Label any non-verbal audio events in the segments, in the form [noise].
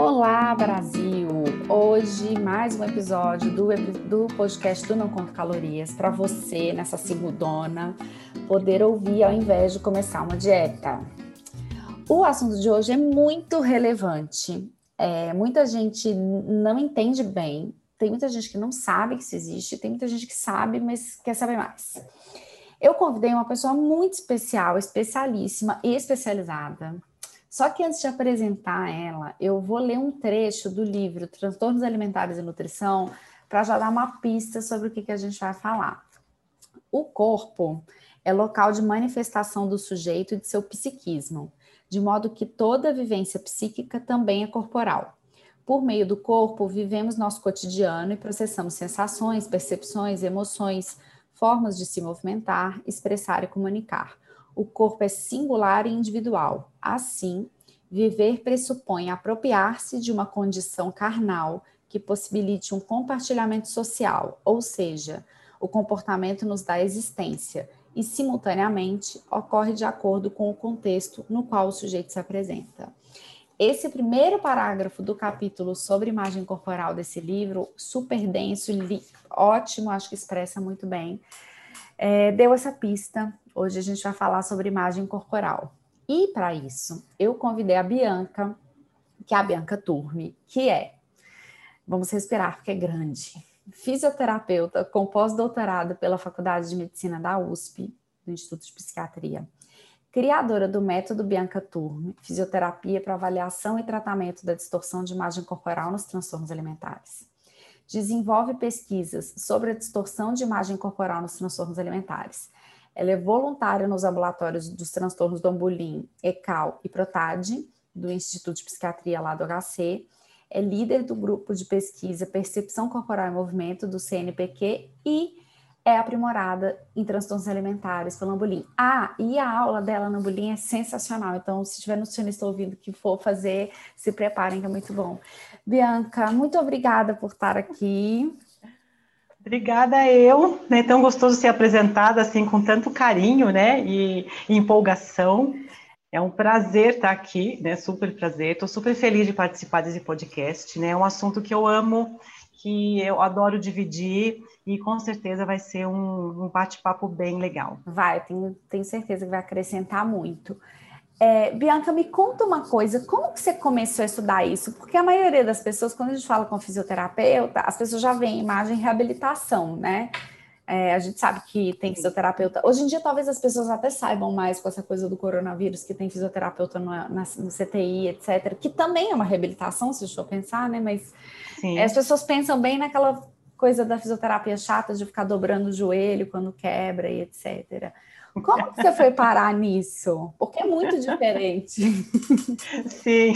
Olá, Brasil! Hoje, mais um episódio do, do podcast do Não Conto Calorias para você, nessa segundona, poder ouvir ao invés de começar uma dieta. O assunto de hoje é muito relevante. É, muita gente não entende bem, tem muita gente que não sabe que isso existe, tem muita gente que sabe, mas quer saber mais. Eu convidei uma pessoa muito especial, especialíssima e especializada só que antes de apresentar ela, eu vou ler um trecho do livro Transtornos Alimentares e Nutrição para já dar uma pista sobre o que, que a gente vai falar. O corpo é local de manifestação do sujeito e de seu psiquismo, de modo que toda vivência psíquica também é corporal. Por meio do corpo, vivemos nosso cotidiano e processamos sensações, percepções, emoções, formas de se movimentar, expressar e comunicar o corpo é singular e individual. Assim, viver pressupõe apropriar-se de uma condição carnal que possibilite um compartilhamento social, ou seja, o comportamento nos dá existência e, simultaneamente, ocorre de acordo com o contexto no qual o sujeito se apresenta. Esse primeiro parágrafo do capítulo sobre imagem corporal desse livro, super denso, ótimo, acho que expressa muito bem, é, deu essa pista Hoje a gente vai falar sobre imagem corporal. E para isso, eu convidei a Bianca, que é a Bianca Turmi, que é, vamos respirar porque é grande, fisioterapeuta com pós-doutorado pela Faculdade de Medicina da USP, do Instituto de Psiquiatria, criadora do método Bianca Turmi, fisioterapia para avaliação e tratamento da distorção de imagem corporal nos transtornos alimentares. Desenvolve pesquisas sobre a distorção de imagem corporal nos transtornos alimentares ela é voluntária nos ambulatórios dos transtornos do Ambulim, ECAL e PROTAD, do Instituto de Psiquiatria lá do HC. É líder do grupo de pesquisa Percepção Corporal e Movimento do CNPq e é aprimorada em transtornos alimentares pelo Ambulim. Ah, e a aula dela no Ambulim é sensacional. Então, se tiver nutricionista ouvindo que for fazer, se preparem que é muito bom. Bianca, muito obrigada por estar aqui. Obrigada eu, né? Tão gostoso ser apresentada assim com tanto carinho, né? E, e empolgação. É um prazer estar aqui, né? Super prazer. Estou super feliz de participar desse podcast, né? É um assunto que eu amo, que eu adoro dividir e com certeza vai ser um, um bate-papo bem legal. Vai, tenho, tenho certeza que vai acrescentar muito. É, Bianca, me conta uma coisa, como que você começou a estudar isso? Porque a maioria das pessoas, quando a gente fala com fisioterapeuta, as pessoas já veem imagem reabilitação, né? É, a gente sabe que tem fisioterapeuta. Hoje em dia, talvez as pessoas até saibam mais com essa coisa do coronavírus, que tem fisioterapeuta no, na, no CTI, etc., que também é uma reabilitação, se eu pensar, né? Mas é, as pessoas pensam bem naquela coisa da fisioterapia chata de ficar dobrando o joelho quando quebra e etc. Como que você foi parar nisso? Porque é muito diferente. [laughs] Sim,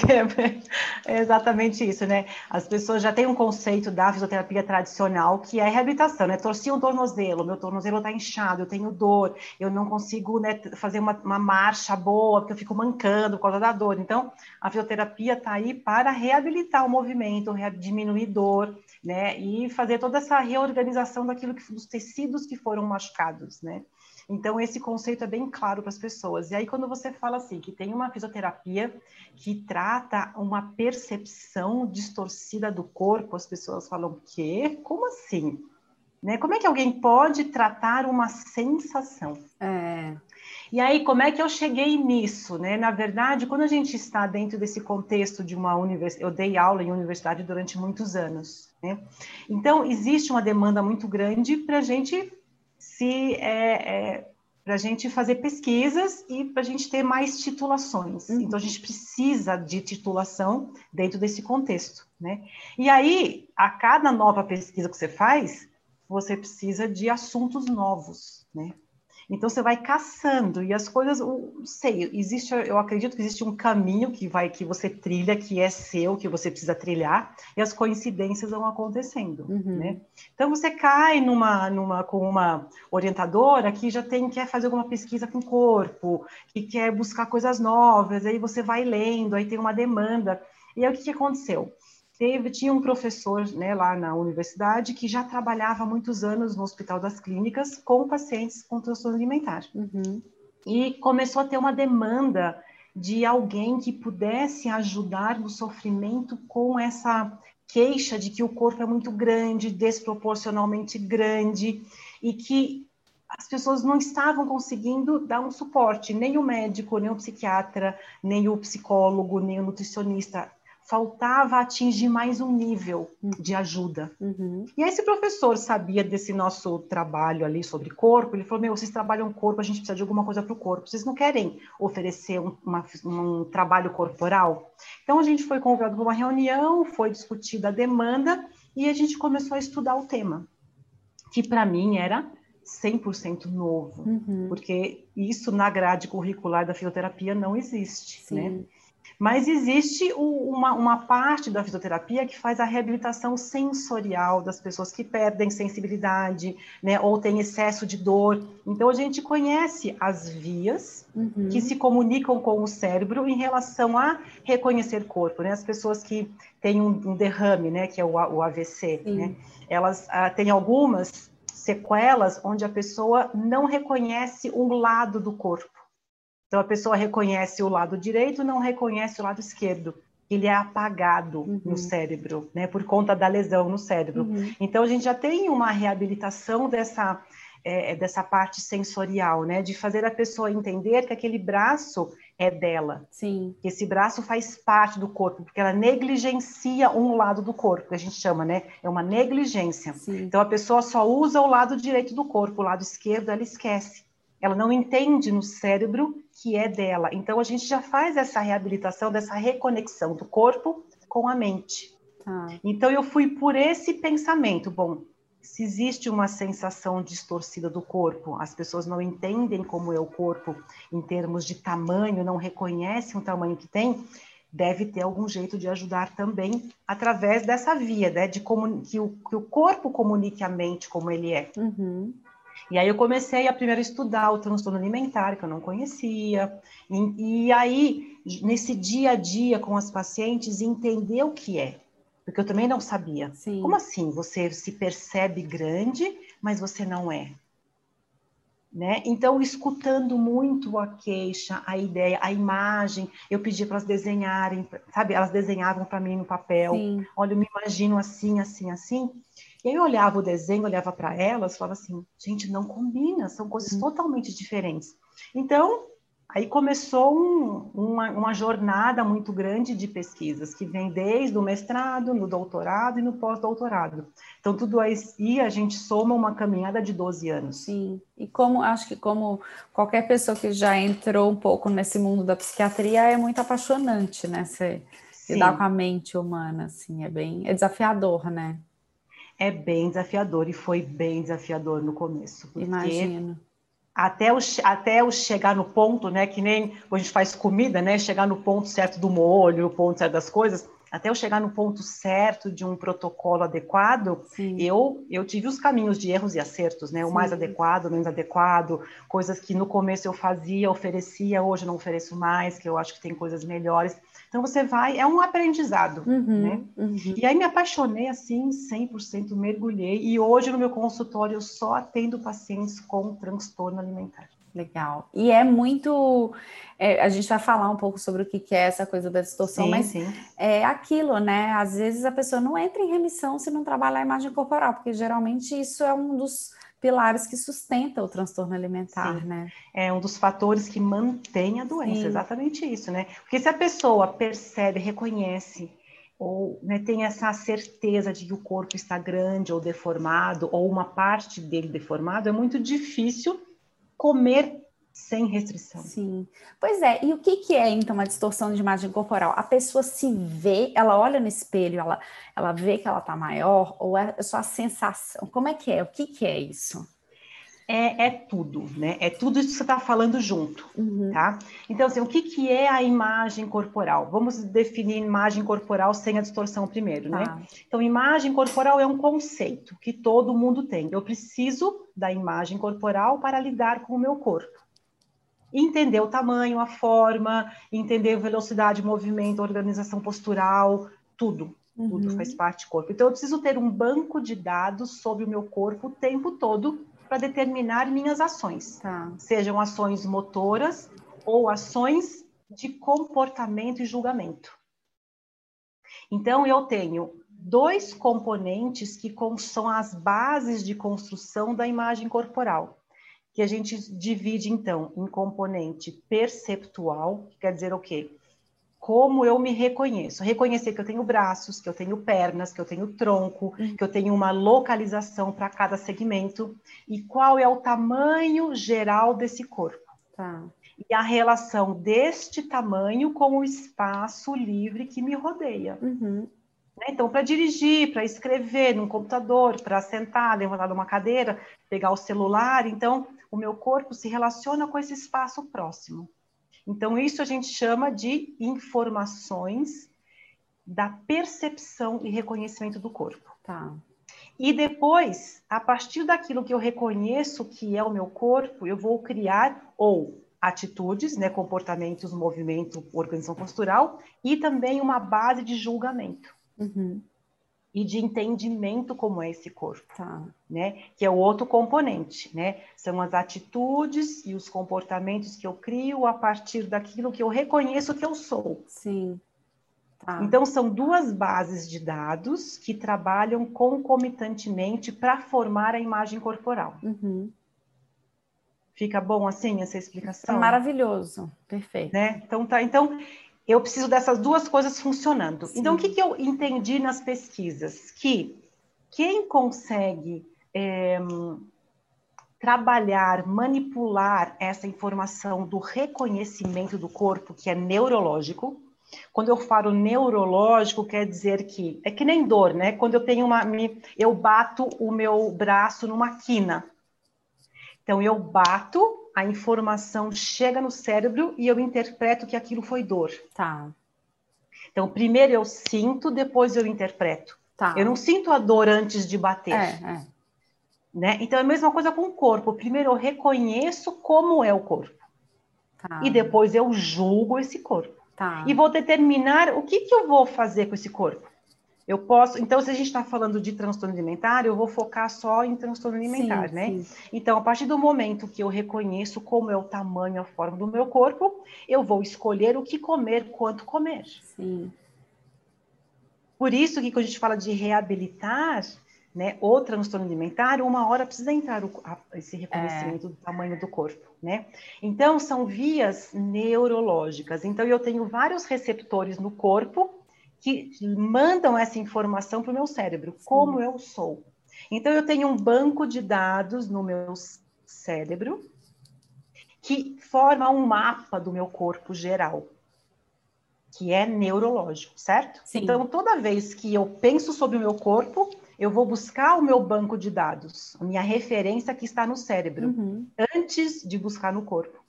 é, exatamente isso, né? As pessoas já têm um conceito da fisioterapia tradicional que é reabilitação, né? Torci um tornozelo, meu tornozelo está inchado, eu tenho dor, eu não consigo né, fazer uma, uma, marcha boa porque eu fico mancando por causa da dor. Então, a fisioterapia está aí para reabilitar o movimento, diminuir dor, né? E fazer toda essa reorganização daquilo que dos tecidos que foram machucados, né? Então, esse conceito é bem claro para as pessoas. E aí, quando você fala assim, que tem uma fisioterapia que trata uma percepção distorcida do corpo, as pessoas falam, o quê? Como assim? Né? Como é que alguém pode tratar uma sensação? É. E aí, como é que eu cheguei nisso? Né? Na verdade, quando a gente está dentro desse contexto de uma universidade, eu dei aula em universidade durante muitos anos. Né? Então, existe uma demanda muito grande para a gente se é, é para a gente fazer pesquisas e para a gente ter mais titulações. Uhum. Então a gente precisa de titulação dentro desse contexto, né? E aí, a cada nova pesquisa que você faz, você precisa de assuntos novos, né? Então você vai caçando e as coisas, não sei, existe, eu acredito que existe um caminho que vai que você trilha, que é seu, que você precisa trilhar, e as coincidências vão acontecendo, uhum. né? Então você cai numa, numa com uma orientadora que já tem quer fazer alguma pesquisa com o corpo, que quer buscar coisas novas, aí você vai lendo, aí tem uma demanda. E aí o que, que aconteceu? Teve, tinha um professor né, lá na universidade que já trabalhava há muitos anos no Hospital das Clínicas com pacientes com transtorno alimentar. Uhum. E começou a ter uma demanda de alguém que pudesse ajudar no sofrimento com essa queixa de que o corpo é muito grande, desproporcionalmente grande, e que as pessoas não estavam conseguindo dar um suporte, nem o médico, nem o psiquiatra, nem o psicólogo, nem o nutricionista faltava atingir mais um nível de ajuda. Uhum. E aí esse professor sabia desse nosso trabalho ali sobre corpo, ele falou, meu, vocês trabalham corpo, a gente precisa de alguma coisa para o corpo, vocês não querem oferecer um, uma, um trabalho corporal? Então a gente foi convidado para uma reunião, foi discutida a demanda e a gente começou a estudar o tema, que para mim era 100% novo, uhum. porque isso na grade curricular da fisioterapia não existe, Sim. né? Mas existe uma, uma, parte da fisioterapia que faz a reabilitação sensorial das pessoas que perdem sensibilidade, né, ou têm excesso de dor. Então, a gente conhece as vias uhum. que se comunicam com o cérebro em relação a reconhecer corpo, né? As pessoas que têm um, um derrame, né, que é o, o AVC, né? Elas ah, têm algumas sequelas onde a pessoa não reconhece um lado do corpo. Então a pessoa reconhece o lado direito, não reconhece o lado esquerdo. Ele é apagado uhum. no cérebro, né, por conta da lesão no cérebro. Uhum. Então a gente já tem uma reabilitação dessa é, dessa parte sensorial, né, de fazer a pessoa entender que aquele braço é dela. Sim. Que esse braço faz parte do corpo, porque ela negligencia um lado do corpo, que a gente chama, né? É uma negligência. Sim. Então a pessoa só usa o lado direito do corpo, o lado esquerdo ela esquece. Ela não entende no cérebro que é dela. Então a gente já faz essa reabilitação, dessa reconexão do corpo com a mente. Ah. Então eu fui por esse pensamento. Bom, se existe uma sensação distorcida do corpo, as pessoas não entendem como é o corpo em termos de tamanho, não reconhecem o tamanho que tem, deve ter algum jeito de ajudar também através dessa via, né, de como, que, o, que o corpo comunique a mente como ele é. Uhum. E aí eu comecei a primeiro estudar o transtorno alimentar, que eu não conhecia, e, e aí, nesse dia a dia com as pacientes, entender o que é, porque eu também não sabia. Sim. Como assim? Você se percebe grande, mas você não é. Né? Então, escutando muito a queixa, a ideia, a imagem, eu pedi para elas desenharem, sabe? Elas desenhavam para mim no papel. Sim. Olha, eu me imagino assim, assim, assim. E aí eu olhava o desenho, olhava para elas, falava assim, gente, não combina, são coisas uhum. totalmente diferentes. Então, aí começou um, uma, uma, jornada muito grande de pesquisas, que vem desde o mestrado, no doutorado e no pós-doutorado. Então, tudo aí a gente soma uma caminhada de 12 anos. Sim, e como, acho que como qualquer pessoa que já entrou um pouco nesse mundo da psiquiatria, é muito apaixonante, né? Você lidar com a mente humana, assim, é bem, é desafiador, né? É bem desafiador e foi bem desafiador no começo. Imagino. Até o, até o chegar no ponto, né? Que nem a gente faz comida, né? Chegar no ponto certo do molho, o ponto certo das coisas, até eu chegar no ponto certo de um protocolo adequado, eu, eu tive os caminhos de erros e acertos, né? O Sim. mais adequado, o menos adequado, coisas que no começo eu fazia, oferecia, hoje eu não ofereço mais, que eu acho que tem coisas melhores. Então você vai, é um aprendizado, uhum, né? Uhum. E aí me apaixonei assim, 100% mergulhei e hoje no meu consultório eu só atendo pacientes com transtorno alimentar. Legal. E é muito. É, a gente vai falar um pouco sobre o que, é essa coisa da distorção, sim, mas sim. é aquilo, né? Às vezes a pessoa não entra em remissão se não trabalhar a imagem corporal, porque geralmente isso é um dos pilares que sustenta o transtorno alimentar, Sim. né? É um dos fatores que mantém a doença, Sim. exatamente isso, né? Porque se a pessoa percebe, reconhece ou né, tem essa certeza de que o corpo está grande ou deformado ou uma parte dele deformado, é muito difícil comer sem restrição. Sim. Pois é, e o que, que é então uma distorção de imagem corporal? A pessoa se vê, ela olha no espelho, ela, ela vê que ela está maior, ou é só a sensação? Como é que é? O que, que é isso? É, é tudo, né? É tudo isso que você está falando junto, uhum. tá? Então, assim, o que, que é a imagem corporal? Vamos definir imagem corporal sem a distorção primeiro, né? tá. né? Então, imagem corporal é um conceito que todo mundo tem. Eu preciso da imagem corporal para lidar com o meu corpo entender o tamanho, a forma, entender a velocidade, movimento, organização postural, tudo. Uhum. Tudo faz parte do corpo. Então, eu preciso ter um banco de dados sobre o meu corpo o tempo todo para determinar minhas ações. Tá. Sejam ações motoras ou ações de comportamento e julgamento. Então, eu tenho dois componentes que são as bases de construção da imagem corporal, que a gente divide, então, em componente perceptual, que quer dizer o quê? Como eu me reconheço. Reconhecer que eu tenho braços, que eu tenho pernas, que eu tenho tronco, uhum. que eu tenho uma localização para cada segmento, e qual é o tamanho geral desse corpo. Tá. E a relação deste tamanho com o espaço livre que me rodeia. Uhum. Né? Então, para dirigir, para escrever num computador, para sentar, levantar numa cadeira, pegar o celular, então o meu corpo se relaciona com esse espaço próximo. Então, isso a gente chama de informações da percepção e reconhecimento do corpo. Tá. E depois, a partir daquilo que eu reconheço que é o meu corpo, eu vou criar ou atitudes, né, comportamentos, movimento, organização postural e também uma base de julgamento. Uhum. E de entendimento como é esse corpo, tá. né? Que é o outro componente, né? São as atitudes e os comportamentos que eu crio a partir daquilo que eu reconheço que eu sou. Sim. Tá. Então, são duas bases de dados que trabalham concomitantemente para formar a imagem corporal. Uhum. Fica bom assim essa explicação? Maravilhoso, perfeito. Né? Então, tá. Então, eu preciso dessas duas coisas funcionando. Sim. Então, o que, que eu entendi nas pesquisas? Que quem consegue é, trabalhar, manipular essa informação do reconhecimento do corpo, que é neurológico, quando eu falo neurológico, quer dizer que é que nem dor, né? Quando eu tenho uma. Eu bato o meu braço numa quina. Então, eu bato a informação chega no cérebro e eu interpreto que aquilo foi dor. Tá. Então, primeiro eu sinto, depois eu interpreto. Tá. Eu não sinto a dor antes de bater. É, é. Né? Então, é a mesma coisa com o corpo. Primeiro eu reconheço como é o corpo. Tá. E depois eu julgo esse corpo. Tá. E vou determinar o que, que eu vou fazer com esse corpo. Eu posso, então, se a gente está falando de transtorno alimentar, eu vou focar só em transtorno alimentar, sim, né? Sim. Então, a partir do momento que eu reconheço como é o tamanho, a forma do meu corpo, eu vou escolher o que comer, quanto comer. Sim. Por isso que quando a gente fala de reabilitar, né, o transtorno alimentar, uma hora precisa entrar o, a, esse reconhecimento é. do tamanho do corpo, né? Então, são vias neurológicas. Então, eu tenho vários receptores no corpo que mandam essa informação para o meu cérebro, Sim. como eu sou. Então, eu tenho um banco de dados no meu cérebro que forma um mapa do meu corpo geral, que é neurológico, certo? Sim. Então, toda vez que eu penso sobre o meu corpo, eu vou buscar o meu banco de dados, a minha referência que está no cérebro, uhum. antes de buscar no corpo.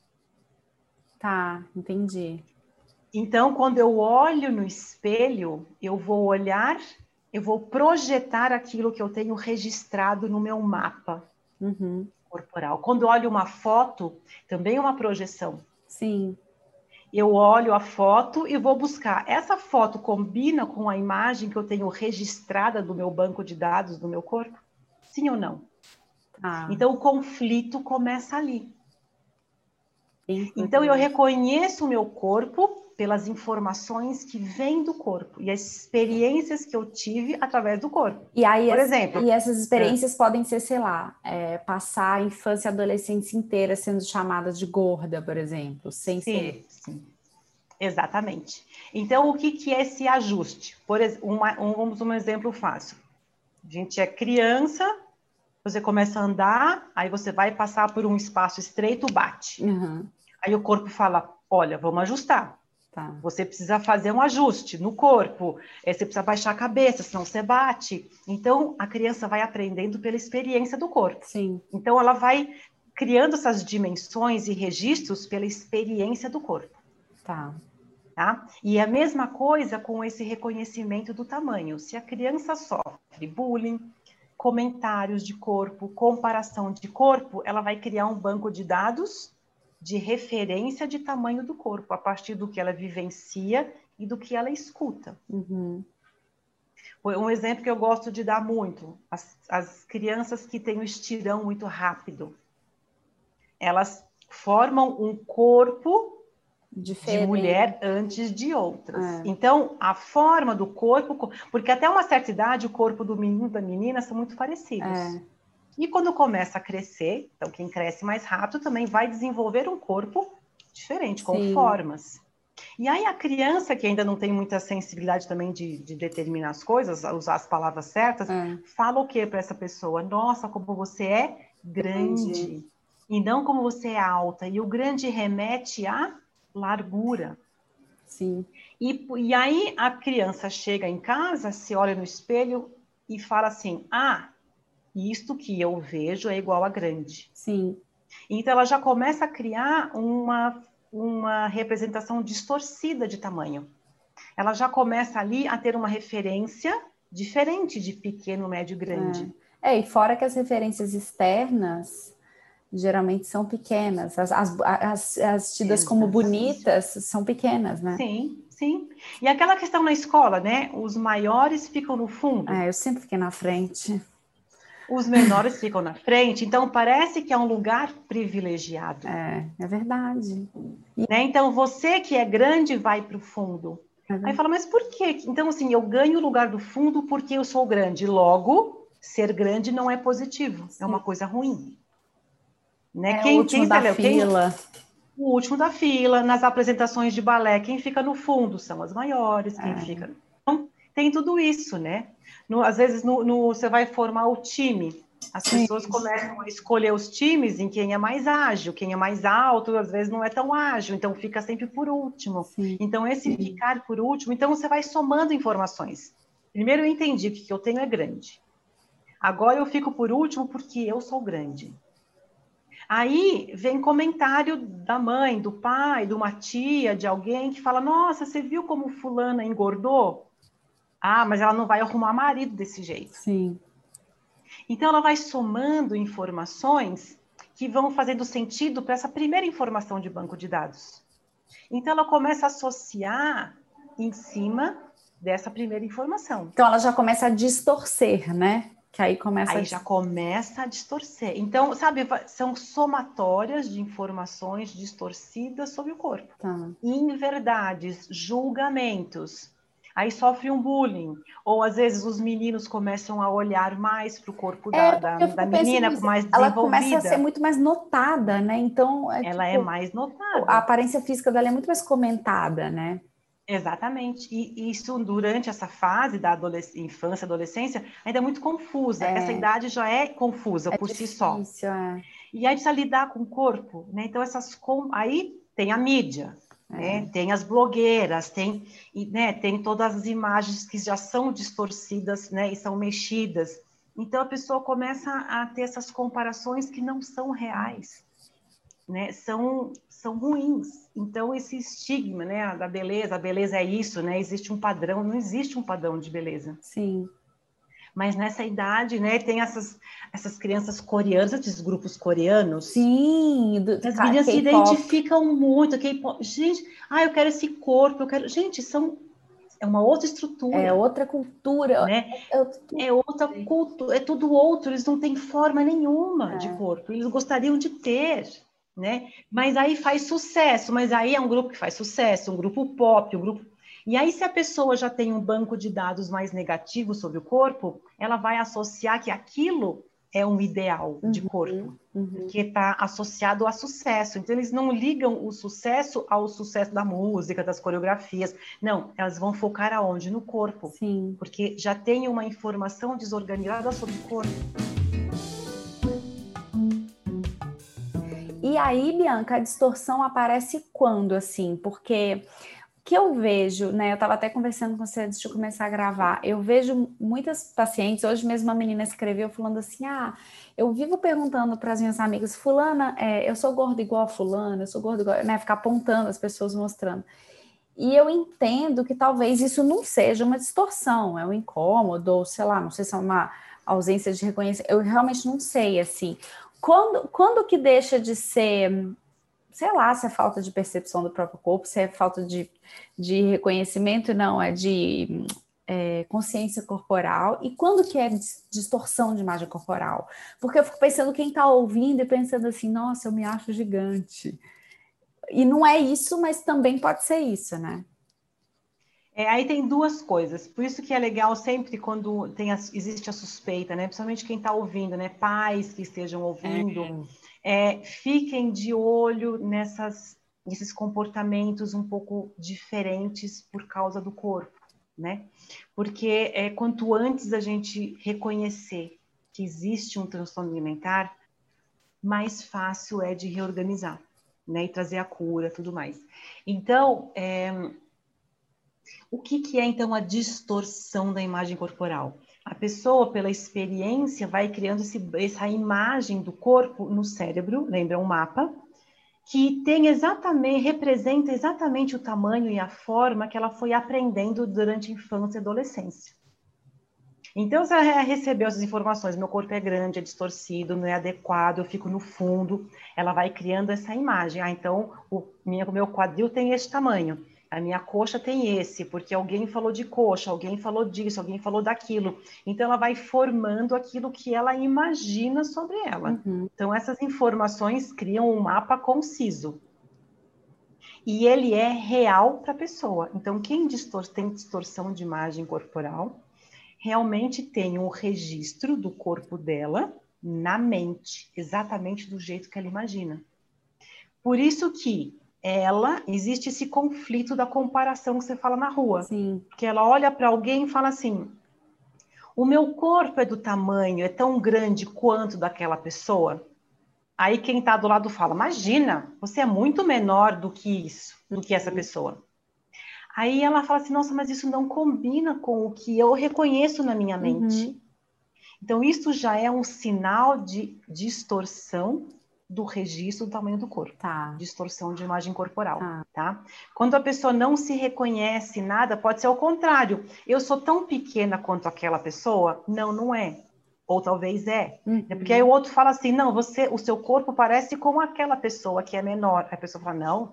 Tá, entendi. Então, quando eu olho no espelho, eu vou olhar, eu vou projetar aquilo que eu tenho registrado no meu mapa uhum. corporal. Quando eu olho uma foto, também é uma projeção. Sim. Eu olho a foto e vou buscar. Essa foto combina com a imagem que eu tenho registrada do meu banco de dados do meu corpo? Sim ou não? Ah. Então, o conflito começa ali. Então, eu reconheço o meu corpo pelas informações que vêm do corpo e as experiências que eu tive através do corpo. E aí, por exemplo, e essas experiências é. podem ser, sei lá, é, passar a infância e adolescência inteira sendo chamada de gorda, por exemplo, sem sim, ser. Sim. Exatamente. Então, o que, que é esse ajuste? Por uma, um, vamos um exemplo fácil. A gente é criança, você começa a andar, aí você vai passar por um espaço estreito, bate. Uhum. Aí o corpo fala: olha, vamos ajustar. Tá. Você precisa fazer um ajuste no corpo, é, você precisa baixar a cabeça, senão você bate. Então, a criança vai aprendendo pela experiência do corpo. Sim. Então, ela vai criando essas dimensões e registros pela experiência do corpo. Tá. Tá? E a mesma coisa com esse reconhecimento do tamanho. Se a criança sofre bullying, comentários de corpo, comparação de corpo, ela vai criar um banco de dados de referência de tamanho do corpo, a partir do que ela vivencia e do que ela escuta. Uhum. Um exemplo que eu gosto de dar muito: as, as crianças que têm o estirão muito rápido, elas formam um corpo Diferente. de mulher antes de outras. É. Então, a forma do corpo, porque até uma certa idade o corpo do menino e da menina são muito parecidos. É. E quando começa a crescer, então quem cresce mais rápido também vai desenvolver um corpo diferente, com Sim. formas. E aí a criança que ainda não tem muita sensibilidade também de, de determinar as coisas, usar as palavras certas, é. fala o que para essa pessoa? Nossa, como você é grande. Entendi. E não como você é alta. E o grande remete a largura. Sim. E, e aí a criança chega em casa, se olha no espelho e fala assim: ah, isto que eu vejo é igual a grande. Sim. Então ela já começa a criar uma, uma representação distorcida de tamanho. Ela já começa ali a ter uma referência diferente de pequeno, médio, grande. É, é e fora que as referências externas geralmente são pequenas. As, as, as, as tidas como bonitas são pequenas, né? Sim, sim. E aquela questão na escola, né? Os maiores ficam no fundo. É, eu sempre fiquei na frente. Os menores ficam na frente, então parece que é um lugar privilegiado. É, é verdade. E... Né? Então você que é grande vai para o fundo. É Aí fala, mas por quê? Então, assim, eu ganho o lugar do fundo porque eu sou grande. Logo, ser grande não é positivo, Sim. é uma coisa ruim. Né? É quem, o último quem da fila. Quem, o último da fila, nas apresentações de balé, quem fica no fundo são as maiores, quem é. fica. Tem tudo isso, né? No, às vezes no, no, você vai formar o time. As pessoas começam a escolher os times em quem é mais ágil, quem é mais alto, às vezes não é tão ágil, então fica sempre por último. Sim. Então, esse Sim. ficar por último, então você vai somando informações. Primeiro eu entendi que o que eu tenho é grande. Agora eu fico por último porque eu sou grande. Aí vem comentário da mãe, do pai, de uma tia, de alguém que fala: Nossa, você viu como Fulana engordou? Ah, mas ela não vai arrumar marido desse jeito. Sim. Então ela vai somando informações que vão fazendo sentido para essa primeira informação de banco de dados. Então ela começa a associar em cima dessa primeira informação. Então ela já começa a distorcer, né? Que aí começa aí a... já começa a distorcer. Então, sabe, são somatórias de informações distorcidas sobre o corpo. Tá. Inverdades, julgamentos. Aí sofre um bullying. Ou às vezes os meninos começam a olhar mais para o corpo é, da, da, da menina, com mais desenvolvida. Ela começa a ser muito mais notada, né? Então. É, ela é tipo, é mais notada. A aparência física dela é muito mais comentada, né? Exatamente. E isso durante essa fase da adolesc infância, adolescência, ainda é muito confusa. É. Essa idade já é confusa é por difícil, si só. É. E aí precisa lidar com o corpo, né? Então essas com... aí tem a mídia. Né? Tem as blogueiras, tem, né? Tem todas as imagens que já são distorcidas, né? E são mexidas. Então a pessoa começa a ter essas comparações que não são reais né, são, são ruins. Então, esse estigma né, da beleza, a beleza é isso, né? Existe um padrão, não existe um padrão de beleza. Sim. Mas nessa idade, né, tem essas, essas crianças coreanas, esses grupos coreanos. Sim, do, as meninas se identificam muito. Gente, ah, eu quero esse corpo, eu quero. Gente, são é uma outra estrutura. É outra cultura. Né? É, é outra cultura, é tudo outro, eles não têm forma nenhuma é. de corpo, eles gostariam de ter né? Mas aí faz sucesso, mas aí é um grupo que faz sucesso, um grupo pop, um grupo. E aí, se a pessoa já tem um banco de dados mais negativo sobre o corpo, ela vai associar que aquilo é um ideal de uhum, corpo, uhum. que está associado a sucesso. Então, eles não ligam o sucesso ao sucesso da música, das coreografias. Não, elas vão focar aonde? No corpo. Sim. Porque já tem uma informação desorganizada sobre o corpo. E aí, Bianca, a distorção aparece quando, assim? Porque que eu vejo, né? Eu estava até conversando com você antes de começar a gravar. Eu vejo muitas pacientes, hoje mesmo uma menina escreveu falando assim: ah, eu vivo perguntando para as minhas amigas, Fulana, é, eu sou gorda igual a Fulana, eu sou gorda igual, né? Ficar apontando as pessoas mostrando. E eu entendo que talvez isso não seja uma distorção, é um incômodo, ou sei lá, não sei se é uma ausência de reconhecimento, eu realmente não sei, assim. Quando, quando que deixa de ser, sei lá, se é falta de percepção do próprio corpo, se é falta de, de reconhecimento, não, é de é, consciência corporal, e quando que é distorção de imagem corporal? Porque eu fico pensando quem está ouvindo e pensando assim, nossa, eu me acho gigante. e não é isso, mas também pode ser isso, né? É, aí tem duas coisas, por isso que é legal sempre quando tem a, existe a suspeita, né? Principalmente quem está ouvindo, né? Pais que estejam ouvindo, é. É, fiquem de olho nessas, nesses comportamentos um pouco diferentes por causa do corpo, né? Porque é, quanto antes a gente reconhecer que existe um transtorno alimentar, mais fácil é de reorganizar, né? E trazer a cura, tudo mais. Então, é, o que, que é então a distorção da imagem corporal? A pessoa, pela experiência, vai criando esse, essa imagem do corpo no cérebro, lembra um mapa, que tem exatamente, representa exatamente o tamanho e a forma que ela foi aprendendo durante a infância e adolescência. Então, se ela recebeu essas informações, meu corpo é grande, é distorcido, não é adequado, eu fico no fundo, ela vai criando essa imagem. Ah, então o meu quadril tem esse tamanho a minha coxa tem esse, porque alguém falou de coxa, alguém falou disso, alguém falou daquilo. Então, ela vai formando aquilo que ela imagina sobre ela. Uhum. Então, essas informações criam um mapa conciso. E ele é real para a pessoa. Então, quem distor tem distorção de imagem corporal, realmente tem um registro do corpo dela na mente, exatamente do jeito que ela imagina. Por isso que ela existe esse conflito da comparação que você fala na rua. Sim. Que ela olha para alguém e fala assim: o meu corpo é do tamanho, é tão grande quanto daquela pessoa. Aí quem está do lado fala: imagina, você é muito menor do que isso, do que essa pessoa. Aí ela fala assim: nossa, mas isso não combina com o que eu reconheço na minha mente. Uhum. Então, isso já é um sinal de distorção do registro do tamanho do corpo. Tá. Distorção de imagem corporal, tá. tá. Quando a pessoa não se reconhece nada, pode ser o contrário. Eu sou tão pequena quanto aquela pessoa? Não, não é. Ou talvez é. Uhum. é porque aí o outro fala assim: "Não, você, o seu corpo parece com aquela pessoa que é menor". A pessoa fala: "Não,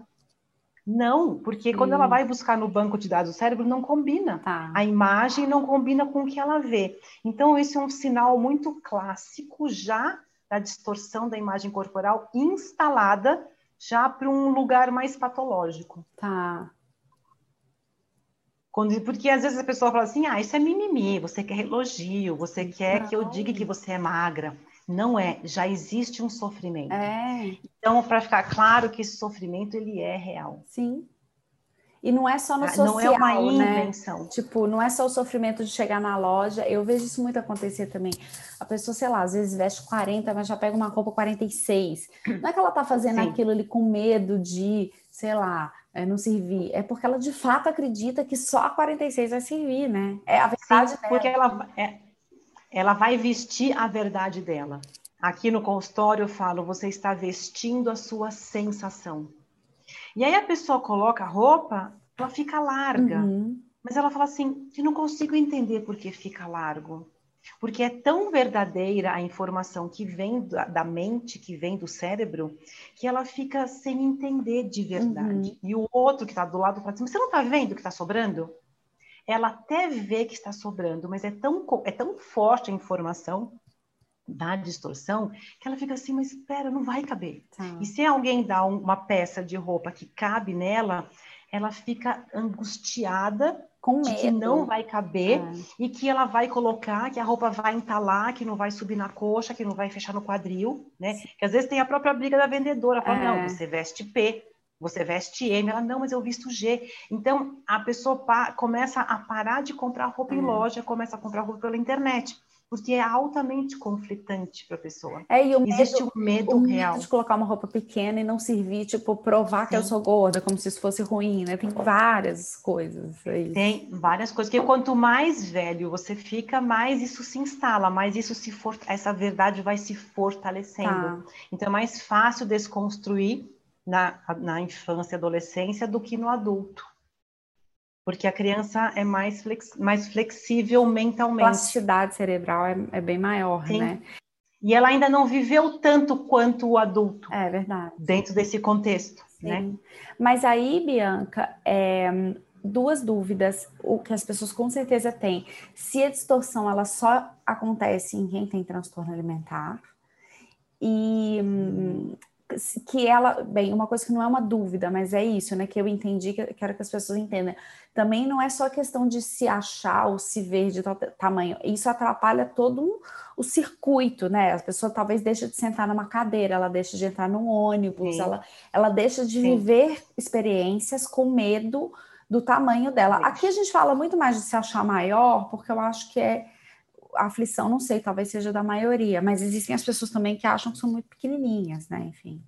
não, porque quando ela vai buscar no banco de dados do cérebro, não combina. Tá. A imagem não combina com o que ela vê. Então, esse é um sinal muito clássico já da distorção da imagem corporal instalada já para um lugar mais patológico. Tá. Quando, porque às vezes a pessoa fala assim, ah, isso é mimimi, você quer elogio, você quer Não. que eu diga que você é magra. Não é, já existe um sofrimento. É. Então, para ficar claro que esse sofrimento ele é real. Sim. E não é só no social, Não é uma né? invenção. Tipo, não é só o sofrimento de chegar na loja. Eu vejo isso muito acontecer também. A pessoa, sei lá, às vezes veste 40, mas já pega uma roupa 46. Não é que ela tá fazendo Sim. aquilo ali com medo de, sei lá, é, não servir. É porque ela de fato acredita que só a 46 vai servir, né? É a verdade Sim, dela. Porque ela, é, ela vai vestir a verdade dela. Aqui no consultório eu falo, você está vestindo a sua sensação. E aí a pessoa coloca a roupa, ela fica larga. Uhum. Mas ela fala assim: eu não consigo entender por que fica largo. Porque é tão verdadeira a informação que vem da, da mente, que vem do cérebro, que ela fica sem entender de verdade. Uhum. E o outro que está do lado fala assim: você não está vendo que está sobrando? Ela até vê que está sobrando, mas é tão, é tão forte a informação da distorção, que ela fica assim, mas espera, não vai caber. Tá. E se alguém dá uma peça de roupa que cabe nela, ela fica angustiada com medo. que não vai caber é. e que ela vai colocar, que a roupa vai entalar, que não vai subir na coxa, que não vai fechar no quadril, né? Que às vezes tem a própria briga da vendedora, fala, é. não, você veste P, você veste M, ela, não, mas eu visto G. Então, a pessoa começa a parar de comprar roupa é. em loja, começa a comprar roupa pela internet porque é altamente conflitante para a pessoa. É, e o Existe medo, um medo o real. de colocar uma roupa pequena e não servir, tipo, provar Sim. que eu sou gorda, como se isso fosse ruim, né? Tem várias coisas aí. Tem várias coisas, porque quanto mais velho você fica, mais isso se instala, mais isso se for... essa verdade vai se fortalecendo. Tá. Então é mais fácil desconstruir na, na infância e adolescência do que no adulto porque a criança é mais, flex, mais flexível mentalmente. A plasticidade cerebral é, é bem maior, Sim. né? E ela ainda não viveu tanto quanto o adulto. É verdade. Dentro desse contexto, Sim. né? Mas aí, Bianca, é, duas dúvidas, o que as pessoas com certeza têm. Se a distorção ela só acontece em quem tem transtorno alimentar, e hum, que ela, bem, uma coisa que não é uma dúvida, mas é isso, né? Que eu entendi, que eu quero que as pessoas entendam. Também não é só questão de se achar ou se ver de tal tamanho. Isso atrapalha todo o circuito, né? A pessoa talvez deixe de sentar numa cadeira, ela deixa de entrar num ônibus, ela, ela deixa de Sim. viver experiências com medo do tamanho dela. Aqui a gente fala muito mais de se achar maior, porque eu acho que é a aflição, não sei, talvez seja da maioria, mas existem as pessoas também que acham que são muito pequenininhas, né? Enfim.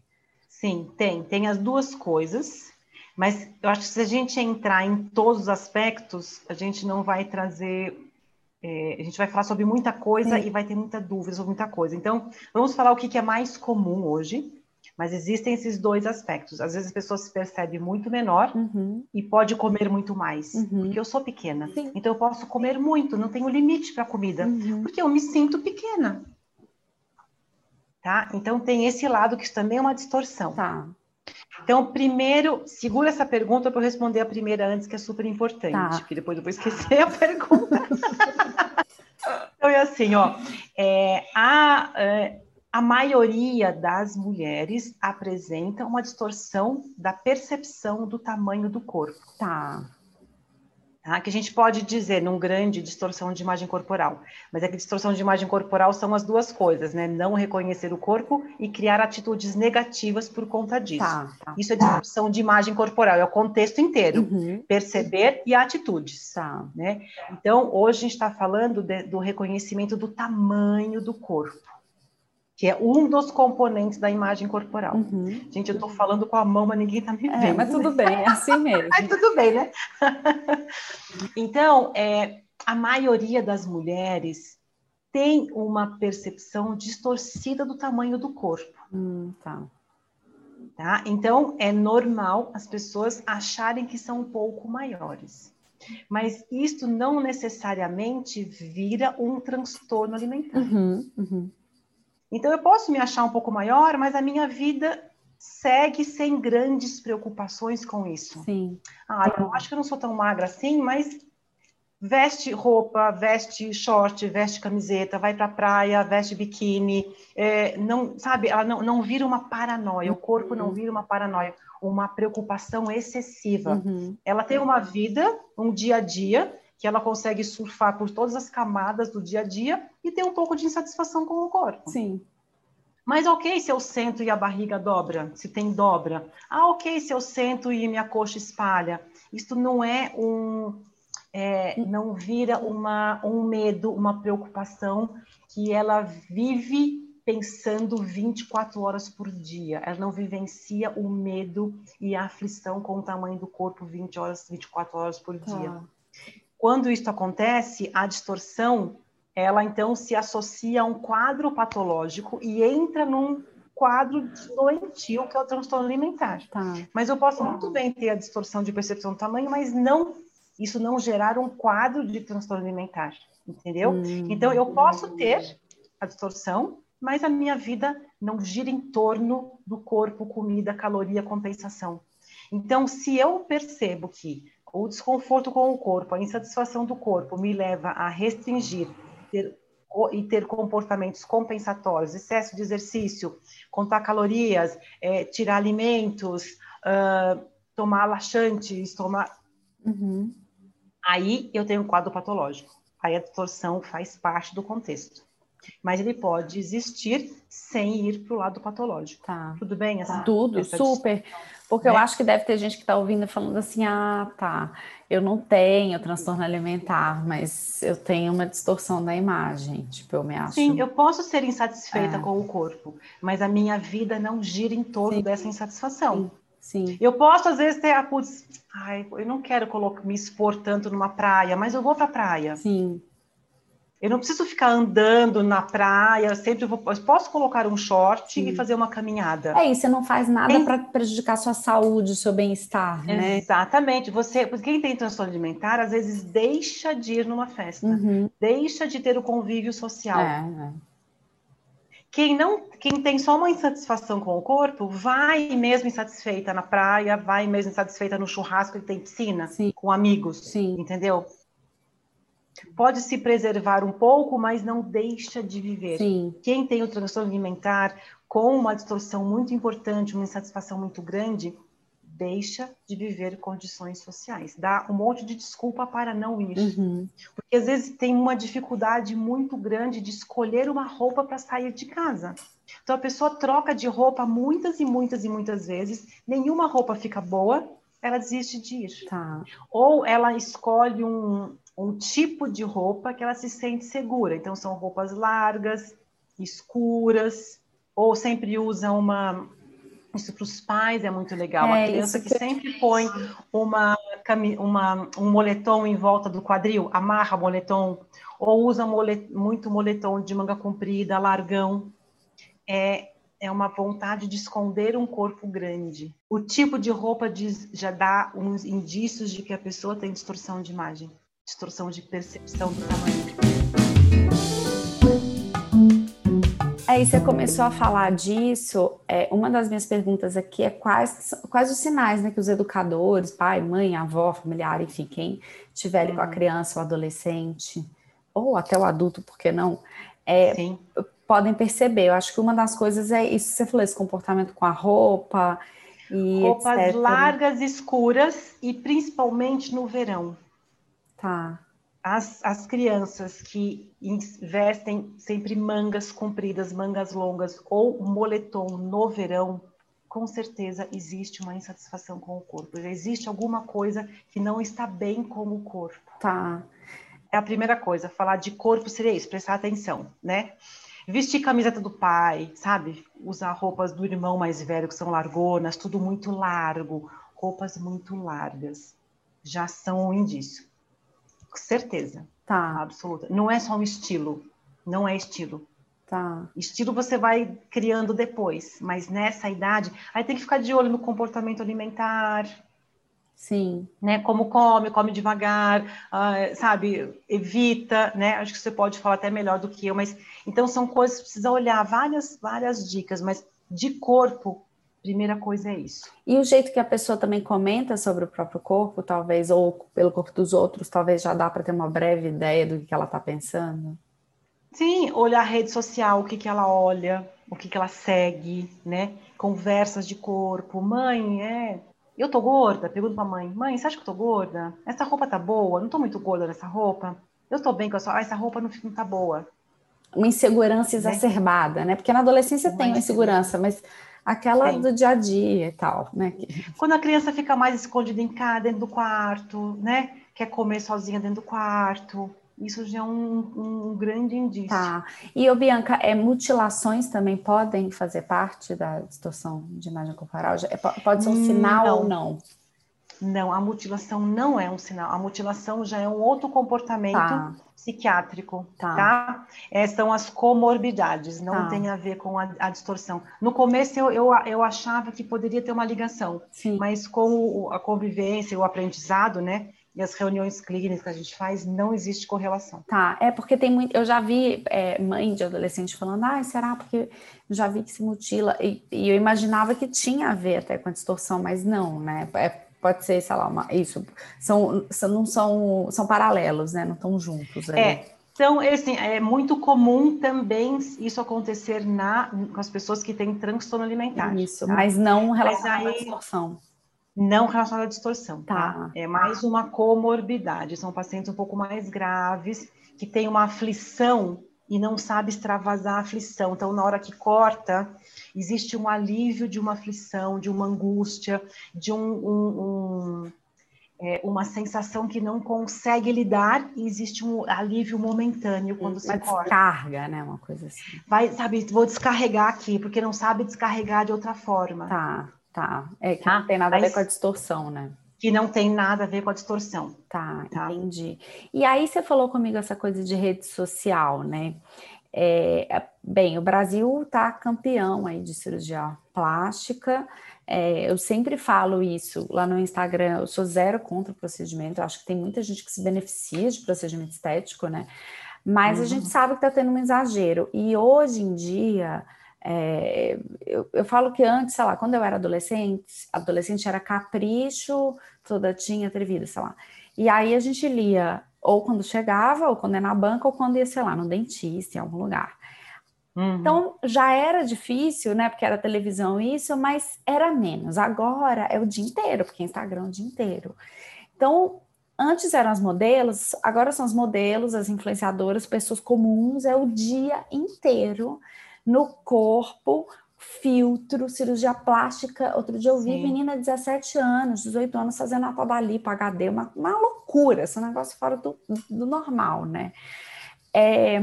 Sim, tem, tem as duas coisas, mas eu acho que se a gente entrar em todos os aspectos, a gente não vai trazer. É, a gente vai falar sobre muita coisa Sim. e vai ter muita dúvida sobre muita coisa. Então, vamos falar o que, que é mais comum hoje, mas existem esses dois aspectos. Às vezes a pessoa se percebe muito menor uhum. e pode comer muito mais, uhum. porque eu sou pequena. Sim. Então eu posso comer muito, não tenho limite para comida, uhum. porque eu me sinto pequena. Tá? Então tem esse lado que também é uma distorção. Tá. Então, primeiro, segura essa pergunta para eu responder a primeira antes, que é super importante, tá. porque depois eu vou esquecer a [laughs] pergunta. então, é assim, ó, é, a, é, a maioria das mulheres apresenta uma distorção da percepção do tamanho do corpo. Tá. tá. Que a gente pode dizer num grande distorção de imagem corporal. Mas é que distorção de imagem corporal são as duas coisas, né? Não reconhecer o corpo e criar atitudes negativas por conta disso. Tá, tá. Isso é distorção de imagem corporal, é o contexto inteiro. Uhum. Perceber e atitudes. Tá. Né? Então, hoje a gente está falando de, do reconhecimento do tamanho do corpo que é um dos componentes da imagem corporal. Uhum. Gente, eu estou falando com a mão, mas ninguém está me é, vendo. É, mas tudo bem, é assim [laughs] mesmo. mas tudo bem, né? então, é, a maioria das mulheres tem uma percepção distorcida do tamanho do corpo. Hum, tá. Tá? Então, é normal as pessoas acharem que são um pouco maiores. Mas isto não necessariamente vira um transtorno alimentar. Uhum, uhum. Então eu posso me achar um pouco maior, mas a minha vida segue sem grandes preocupações com isso. Sim. Ah, eu acho que eu não sou tão magra assim, mas veste roupa, veste short, veste camiseta, vai para a praia, veste biquíni, é, não sabe? Ela não, não vira uma paranoia. O corpo não uhum. vira uma paranoia, uma preocupação excessiva. Uhum. Ela tem uma vida, um dia a dia que ela consegue surfar por todas as camadas do dia a dia e ter um pouco de insatisfação com o corpo. Sim. Mas ok se eu sento e a barriga dobra, se tem dobra. Ah, ok se eu sento e minha coxa espalha. Isto não é um, é, não vira uma, um medo, uma preocupação que ela vive pensando 24 horas por dia. Ela não vivencia o medo e a aflição com o tamanho do corpo 20 horas, 24 horas por tá. Quando isso acontece, a distorção, ela então se associa a um quadro patológico e entra num quadro doentio, que é o transtorno alimentar. Tá. Mas eu posso muito bem ter a distorção de percepção do tamanho, mas não isso não gerar um quadro de transtorno alimentar, entendeu? Hum. Então eu posso ter a distorção, mas a minha vida não gira em torno do corpo, comida, caloria, compensação. Então, se eu percebo que o desconforto com o corpo, a insatisfação do corpo me leva a restringir ter, e ter comportamentos compensatórios, excesso de exercício, contar calorias, é, tirar alimentos, uh, tomar laxantes, tomar. Uhum. Aí eu tenho um quadro patológico. Aí a distorção faz parte do contexto. Mas ele pode existir sem ir para o lado patológico. Tá. Tudo bem? Essa, Tudo, essa super. Distorção? Porque né? eu acho que deve ter gente que está ouvindo falando assim: ah, tá, eu não tenho transtorno alimentar, mas eu tenho uma distorção da imagem. Tipo, eu me acho. Sim, eu posso ser insatisfeita é. com o corpo, mas a minha vida não gira em torno Sim. dessa insatisfação. Sim. Sim. Eu posso, às vezes, ter, ah, putz, ai, eu não quero colocar, me expor tanto numa praia, mas eu vou para a praia. Sim. Eu não preciso ficar andando na praia, eu sempre vou, eu posso colocar um short Sim. e fazer uma caminhada. É, e você não faz nada para prejudicar sua saúde, seu bem-estar, né? Exatamente. Você, quem tem transtorno alimentar, às vezes deixa de ir numa festa, uhum. deixa de ter o convívio social. É, é. Quem não, quem tem só uma insatisfação com o corpo, vai mesmo insatisfeita na praia, vai mesmo insatisfeita no churrasco que tem piscina, Sim. com amigos, Sim. entendeu? Pode se preservar um pouco, mas não deixa de viver. Sim. Quem tem o transtorno alimentar com uma distorção muito importante, uma insatisfação muito grande, deixa de viver condições sociais, dá um monte de desculpa para não ir. Uhum. Porque às vezes tem uma dificuldade muito grande de escolher uma roupa para sair de casa. Então a pessoa troca de roupa muitas e muitas e muitas vezes, nenhuma roupa fica boa, ela desiste de ir. Tá. Ou ela escolhe um, um tipo de roupa que ela se sente segura. Então são roupas largas, escuras, ou sempre usa uma isso para os pais é muito legal. É, uma criança que, que sempre põe uma, uma, um moletom em volta do quadril, amarra moletom, ou usa molet, muito moletom de manga comprida, largão. É, é uma vontade de esconder um corpo grande. O tipo de roupa diz, já dá uns indícios de que a pessoa tem distorção de imagem, distorção de percepção do tamanho. Aí você começou a falar disso. É, uma das minhas perguntas aqui é quais, quais os sinais né, que os educadores, pai, mãe, avó, familiar, enfim, quem uhum. com a uhum. criança ou adolescente, ou até o adulto, por que não, é, podem perceber. Eu acho que uma das coisas é isso que você falou, esse comportamento com a roupa. E Roupas etc. largas, escuras e principalmente no verão. Tá as, as crianças que vestem sempre mangas compridas, mangas longas ou moletom no verão, com certeza existe uma insatisfação com o corpo. Já existe alguma coisa que não está bem com o corpo. Tá. É a primeira coisa. Falar de corpo seria isso, prestar atenção, né? Vestir camiseta do pai, sabe? Usar roupas do irmão mais velho, que são largonas, tudo muito largo, roupas muito largas. Já são um indício certeza. Tá. Absoluta. Não é só um estilo. Não é estilo. Tá. Estilo você vai criando depois, mas nessa idade, aí tem que ficar de olho no comportamento alimentar. Sim. Né? Como come, come devagar, uh, sabe? Evita, né? Acho que você pode falar até melhor do que eu, mas então são coisas que precisa olhar, várias, várias dicas, mas de corpo Primeira coisa é isso. E o jeito que a pessoa também comenta sobre o próprio corpo, talvez, ou pelo corpo dos outros, talvez já dá para ter uma breve ideia do que ela está pensando? Sim, olhar a rede social, o que, que ela olha, o que, que ela segue, né? Conversas de corpo. Mãe, é. Eu tô gorda? Pergunto pra mãe. Mãe, você acha que eu tô gorda? Essa roupa tá boa? Não tô muito gorda nessa roupa? Eu tô bem com essa. Ah, essa roupa não, não tá boa. Uma insegurança né? exacerbada, né? né? Porque na adolescência tem uma insegurança, mas aquela Sim. do dia a dia e tal, né? Quando a criança fica mais escondida em casa, dentro do quarto, né? Quer comer sozinha dentro do quarto. Isso já é um, um grande indício. Tá. E, ô, Bianca, é, mutilações também podem fazer parte da distorção de imagem corporal? É, pode ser um sinal não. ou não? Não, a mutilação não é um sinal. A mutilação já é um outro comportamento tá. psiquiátrico, tá? tá? É, são as comorbidades, não tá. tem a ver com a, a distorção. No começo eu, eu, eu, achava que poderia ter uma ligação, Sim. mas com a convivência, o aprendizado, né? E as reuniões clínicas que a gente faz, não existe correlação. Tá, é porque tem muito. Eu já vi é, mãe de adolescente falando, ah, será porque já vi que se mutila? E, e, eu imaginava que tinha a ver até com a distorção, mas não, né? É pode ser, sei lá, uma, isso, são, são, não são, são paralelos, né? Não estão juntos. Ali. É, então, assim, é muito comum também isso acontecer na, com as pessoas que têm transtorno alimentar. Isso, tá? mas não relacionado à distorção. Não relacionado à distorção, tá. tá? É mais uma comorbidade, são pacientes um pouco mais graves, que têm uma aflição e não sabe extravasar a aflição. Então, na hora que corta, existe um alívio de uma aflição, de uma angústia, de um, um, um é, uma sensação que não consegue lidar e existe um alívio momentâneo quando se corta. descarga, né? Uma coisa assim. Vai, sabe, vou descarregar aqui, porque não sabe descarregar de outra forma. Tá, tá. É que tá? não tem nada Mas, a ver com a distorção, né? Que não tem nada a ver com a distorção. Tá, tá, entendi. E aí você falou comigo essa coisa de rede social, né? É, é, bem, o Brasil está campeão aí de cirurgia plástica. É, eu sempre falo isso lá no Instagram. Eu sou zero contra o procedimento. Eu acho que tem muita gente que se beneficia de procedimento estético, né? Mas uhum. a gente uhum. sabe que está tendo um exagero. E hoje em dia, é, eu, eu, falo que antes, sei lá, quando eu era adolescente, adolescente era capricho, toda tinha atrevida, sei lá. E aí a gente lia ou quando chegava, ou quando é na banca, ou quando ia, sei lá, no dentista, em algum lugar. Uhum. Então já era difícil, né? Porque era televisão isso, mas era menos. Agora é o dia inteiro, porque Instagram é o dia inteiro. Então, antes eram as modelos, agora são os modelos, as influenciadoras, pessoas comuns, é o dia inteiro no corpo, filtro, cirurgia plástica. Outro dia eu vi Sim. menina de 17 anos, 18 anos, fazendo a toda lipo HD, uma, uma loucura, esse negócio fora do, do normal, né? É,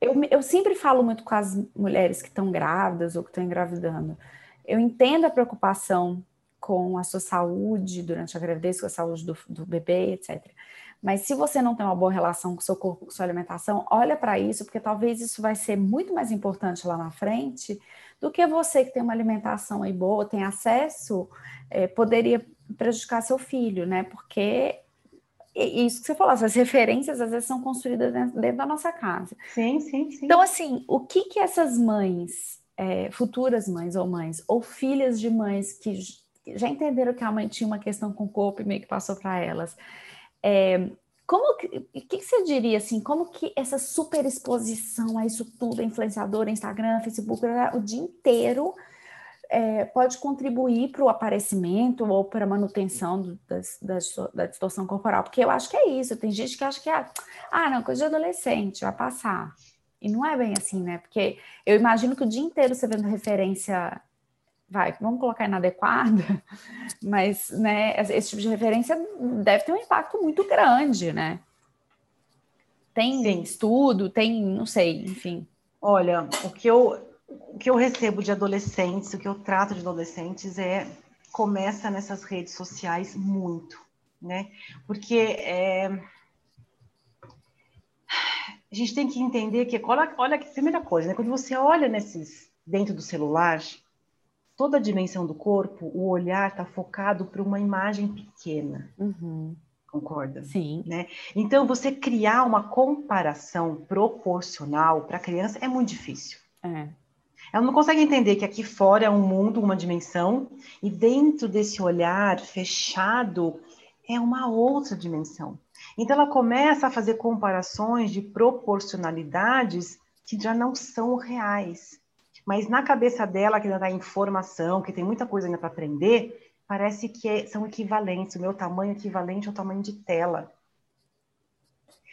eu, eu sempre falo muito com as mulheres que estão grávidas ou que estão engravidando. Eu entendo a preocupação com a sua saúde durante a gravidez, com a saúde do, do bebê, etc. Mas se você não tem uma boa relação com o seu corpo, com sua alimentação, olha para isso, porque talvez isso vai ser muito mais importante lá na frente do que você que tem uma alimentação aí boa, tem acesso, é, poderia prejudicar seu filho, né? Porque isso que você falou, essas referências às vezes são construídas dentro, dentro da nossa casa. Sim, sim, sim. Então, assim, o que que essas mães, é, futuras mães ou mães, ou filhas de mães que já entenderam que a mãe tinha uma questão com o corpo e meio que passou para elas, é, como que, que, você diria assim, como que essa super exposição a isso tudo, influenciador, Instagram, Facebook, o dia inteiro, é, pode contribuir para o aparecimento ou para a manutenção do, da, da, distorção corporal, porque eu acho que é isso. Tem gente que acha que é, ah, não, coisa de adolescente, vai passar. E não é bem assim, né? Porque eu imagino que o dia inteiro você vendo referência, vai, vamos colocar inadequada, [laughs] mas né, esse tipo de referência deve ter um impacto muito grande, né? Tem Sim. estudo, tem, não sei, enfim. Olha, o que eu o que eu recebo de adolescentes, o que eu trato de adolescentes é começa nessas redes sociais muito, né? Porque é, a gente tem que entender que olha, olha que primeira coisa, né? Quando você olha nesses dentro do celular, toda a dimensão do corpo, o olhar está focado para uma imagem pequena. Uhum. Concorda? Sim. Né? Então, você criar uma comparação proporcional para a criança é muito difícil. É. Ela não consegue entender que aqui fora é um mundo, uma dimensão, e dentro desse olhar fechado é uma outra dimensão. Então ela começa a fazer comparações de proporcionalidades que já não são reais. Mas na cabeça dela, que ainda dá informação, que tem muita coisa ainda para aprender, parece que é, são equivalentes. O meu tamanho é equivalente ao tamanho de tela.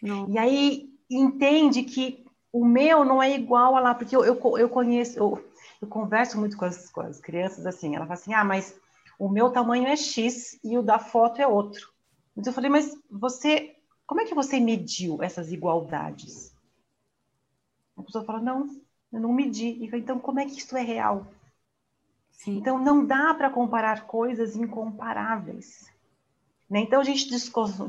Não. E aí entende que o meu não é igual a lá, porque eu, eu, eu conheço, eu, eu converso muito com as, com as crianças assim, ela fala assim, ah, mas o meu tamanho é X e o da foto é outro. Então eu falei, mas você, como é que você mediu essas igualdades? A pessoa fala, não, eu não medi. Então como é que isso é real? Sim. Então não dá para comparar coisas incomparáveis. Né? Então a gente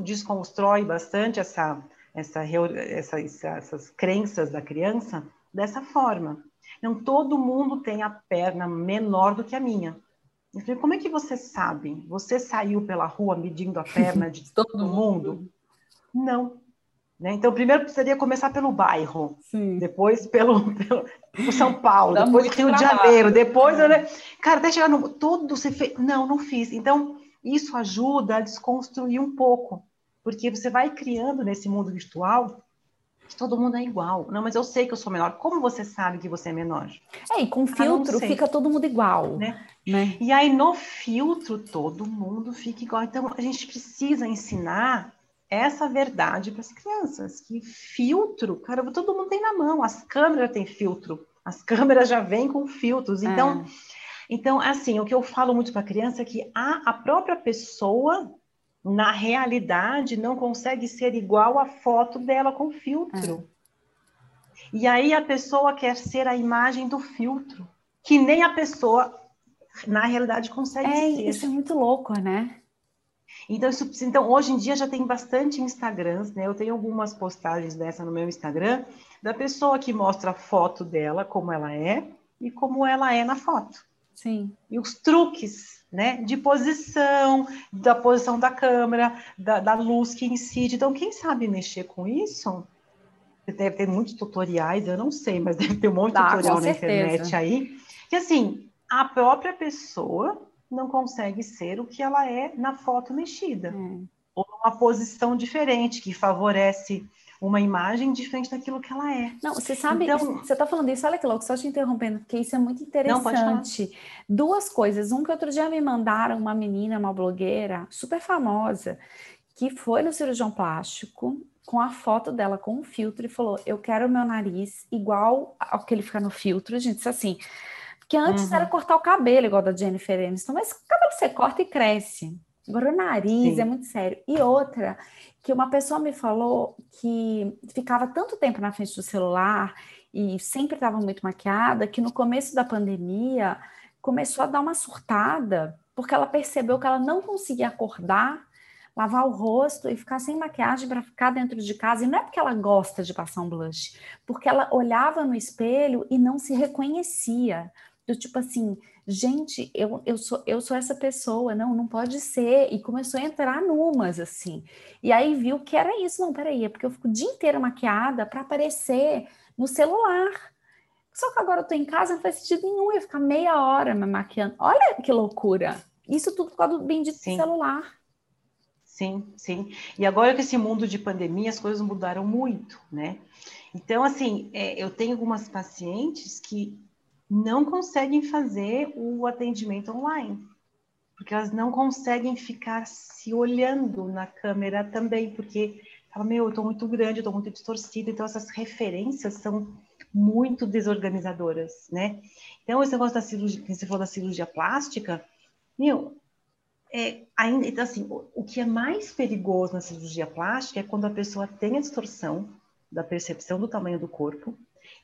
desconstrói bastante essa essa, essa, essas crenças da criança dessa forma. Não todo mundo tem a perna menor do que a minha. Eu falei, como é que você sabe? Você saiu pela rua medindo a perna de [laughs] todo mundo? Não. Né? Então, primeiro precisaria começar pelo bairro, Sim. depois pelo, pelo São Paulo, Dá depois Rio de Janeiro, depois, é. né? cara, até chegar no todo você fez. Não, não fiz. Então, isso ajuda a desconstruir um pouco porque você vai criando nesse mundo virtual que todo mundo é igual. Não, mas eu sei que eu sou menor. Como você sabe que você é menor? É, e com ah, filtro fica todo mundo igual. Né? né? E aí no filtro todo mundo fica igual. Então a gente precisa ensinar essa verdade para as crianças, que filtro, cara, todo mundo tem na mão, as câmeras têm filtro, as câmeras já vêm com filtros. Então, é. então assim, o que eu falo muito para a criança é que a, a própria pessoa na realidade não consegue ser igual à foto dela com filtro. É. E aí a pessoa quer ser a imagem do filtro, que nem a pessoa na realidade consegue é, ser. Isso é muito louco, né? Então, isso, então, hoje em dia já tem bastante Instagrams, né? Eu tenho algumas postagens dessa no meu Instagram, da pessoa que mostra a foto dela, como ela é, e como ela é na foto. Sim. E os truques né, de posição, da posição da câmera, da, da, luz que incide. Então, quem sabe mexer com isso, deve ter muitos tutoriais, eu não sei, mas deve ter um monte de Dá, tutorial na internet aí, que assim, a própria pessoa não consegue ser o que ela é na foto mexida. Hum. Ou numa posição diferente, que favorece uma imagem diferente daquilo que ela é. Não, você sabe, então, você está falando isso, olha que louco, só te interrompendo, porque isso é muito interessante. Não, Duas coisas. Um que outro dia me mandaram uma menina, uma blogueira super famosa, que foi no cirurgião plástico com a foto dela com um filtro e falou: Eu quero o meu nariz igual ao que ele fica no filtro. Gente disse assim. Porque antes uhum. era cortar o cabelo, igual da Jennifer Aniston, mas o cabelo você corta e cresce. Agora o nariz Sim. é muito sério. E outra, que uma pessoa me falou que ficava tanto tempo na frente do celular e sempre estava muito maquiada, que no começo da pandemia começou a dar uma surtada, porque ela percebeu que ela não conseguia acordar lavar o rosto e ficar sem maquiagem para ficar dentro de casa. E não é porque ela gosta de passar um blush, porque ela olhava no espelho e não se reconhecia. Do tipo assim, gente, eu, eu, sou, eu sou essa pessoa, não, não pode ser. E começou a entrar numas, assim. E aí viu que era isso. Não, peraí, é porque eu fico o dia inteiro maquiada para aparecer no celular. Só que agora eu tô em casa, não faz sentido nenhum eu ficar meia hora me maquiando. Olha que loucura. Isso tudo por causa do bendito Sim. celular. Sim, sim. E agora que esse mundo de pandemia, as coisas mudaram muito, né? Então, assim, é, eu tenho algumas pacientes que não conseguem fazer o atendimento online, porque elas não conseguem ficar se olhando na câmera também, porque fala, meu, eu tô muito grande, eu tô muito distorcida, então essas referências são muito desorganizadoras, né? Então, esse negócio da cirurgia, você falou da cirurgia plástica, meu, é, ainda, então, assim, o, o, que é mais perigoso na cirurgia plástica é quando a pessoa tem a distorção da percepção do tamanho do corpo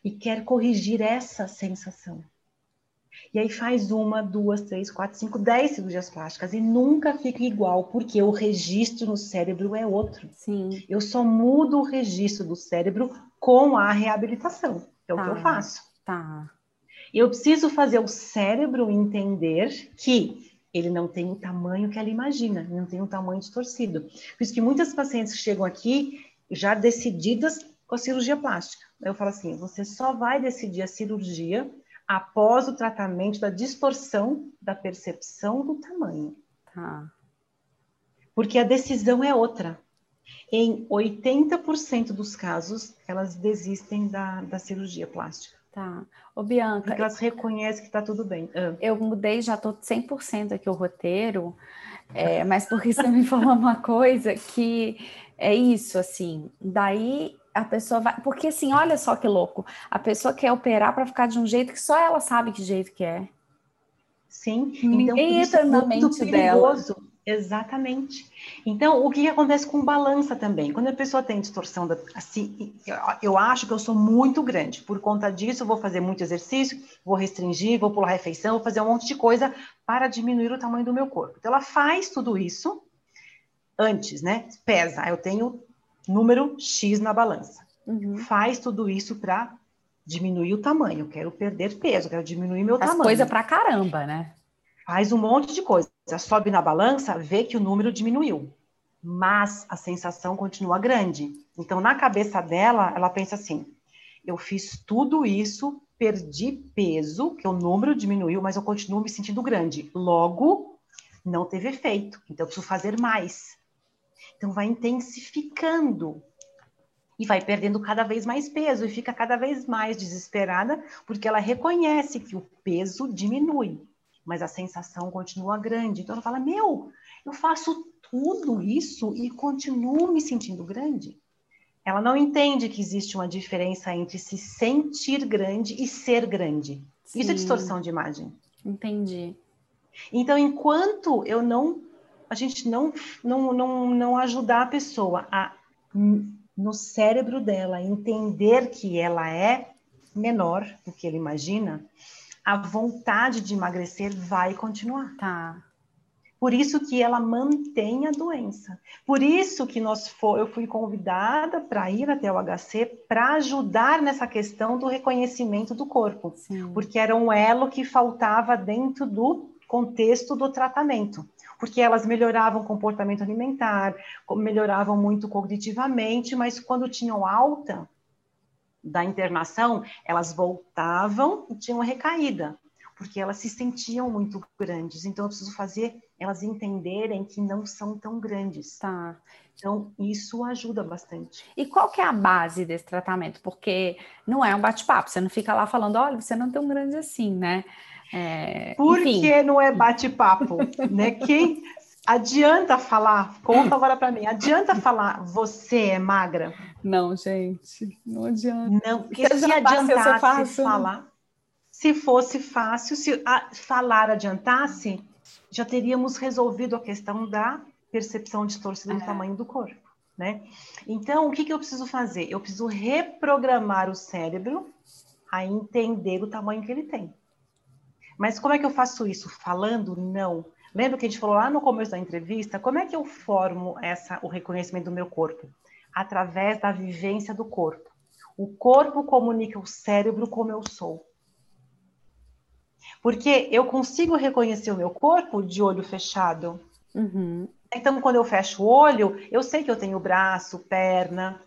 e quer corrigir essa sensação. E aí faz uma, duas, três, quatro, cinco, dez cirurgias plásticas e nunca fica igual, porque o registro no cérebro é outro. Sim. Eu só mudo o registro do cérebro com a reabilitação. É o tá, que eu tá, faço. Tá. Eu preciso fazer o cérebro entender que ele não tem o tamanho que ela imagina, não tem um tamanho distorcido. Por isso que muitas pacientes chegam aqui já decididas com a cirurgia plástica. Eu falo assim, você só vai decidir a cirurgia após o tratamento da distorção da percepção do tamanho. Tá. Porque a decisão é outra. Em 80% dos casos, elas desistem da, da cirurgia plástica. Tá. Ô, Bianca. Porque elas reconhecem que está tudo bem. Ah. Eu mudei, já estou 100% aqui o roteiro, é, mas porque você me falou uma coisa que é isso, assim. Daí a pessoa vai. Porque, assim, olha só que louco. A pessoa quer operar para ficar de um jeito que só ela sabe que jeito que é. Sim. Ninguém então, entra na mente dela. Exatamente. Então, o que, acontece com balança também? Quando a pessoa tem distorção, da, assim, eu, eu, acho que eu sou muito grande, por conta disso, eu vou fazer muito exercício, vou restringir, vou pular refeição, vou fazer um monte de coisa para diminuir o tamanho do meu corpo. Então, ela faz tudo isso antes, né? Pesa, eu tenho número X na balança. Uhum. Faz tudo isso para diminuir o tamanho. Eu quero perder peso, quero diminuir meu As tamanho. Coisa para caramba, né? Faz um monte de coisa sobe na balança, vê que o número diminuiu, mas a sensação continua grande. Então, na cabeça dela, ela pensa assim: eu fiz tudo isso, perdi peso, que o número diminuiu, mas eu continuo me sentindo grande. Logo, não teve efeito. Então, eu preciso fazer mais. Então, vai intensificando e vai perdendo cada vez mais peso e fica cada vez mais desesperada porque ela reconhece que o peso diminui mas a sensação continua grande. Então ela fala: Meu, eu faço tudo isso e continuo me sentindo grande. Ela não entende que existe uma diferença entre se sentir grande e ser grande. Sim. Isso é distorção de imagem. Entendi. Então, enquanto eu não, a gente não, não, não, não ajudar a pessoa a, no cérebro dela, entender que ela é menor do que ele imagina, a vontade de emagrecer vai continuar. Tá. Por isso que ela mantém a doença. Por isso que nós for, eu fui convidada para ir até o HC para ajudar nessa questão do reconhecimento do corpo. Sim. Porque era um elo que faltava dentro do contexto do tratamento. Porque elas melhoravam o comportamento alimentar, melhoravam muito cognitivamente, mas quando tinham alta, da internação, elas voltavam e tinham recaída, porque elas se sentiam muito grandes. Então, eu preciso fazer elas entenderem que não são tão grandes. Tá. Então, isso ajuda bastante. E qual que é a base desse tratamento? Porque não é um bate-papo, você não fica lá falando, olha, você não é tão grande assim, né? É, Por enfim. que não é bate-papo? né? Quem adianta falar, conta agora para mim, adianta falar você é magra? Não, gente, não adianta. Não, porque se, se adiantasse falar, se fosse fácil, se falar adiantasse, já teríamos resolvido a questão da percepção distorcida é. do tamanho do corpo, né? Então, o que, que eu preciso fazer? Eu preciso reprogramar o cérebro a entender o tamanho que ele tem. Mas como é que eu faço isso? Falando? Não. Lembra que a gente falou lá no começo da entrevista? Como é que eu formo essa, o reconhecimento do meu corpo? Através da vivência do corpo. O corpo comunica o cérebro como eu sou. Porque eu consigo reconhecer o meu corpo de olho fechado. Uhum. Então, quando eu fecho o olho, eu sei que eu tenho braço, perna.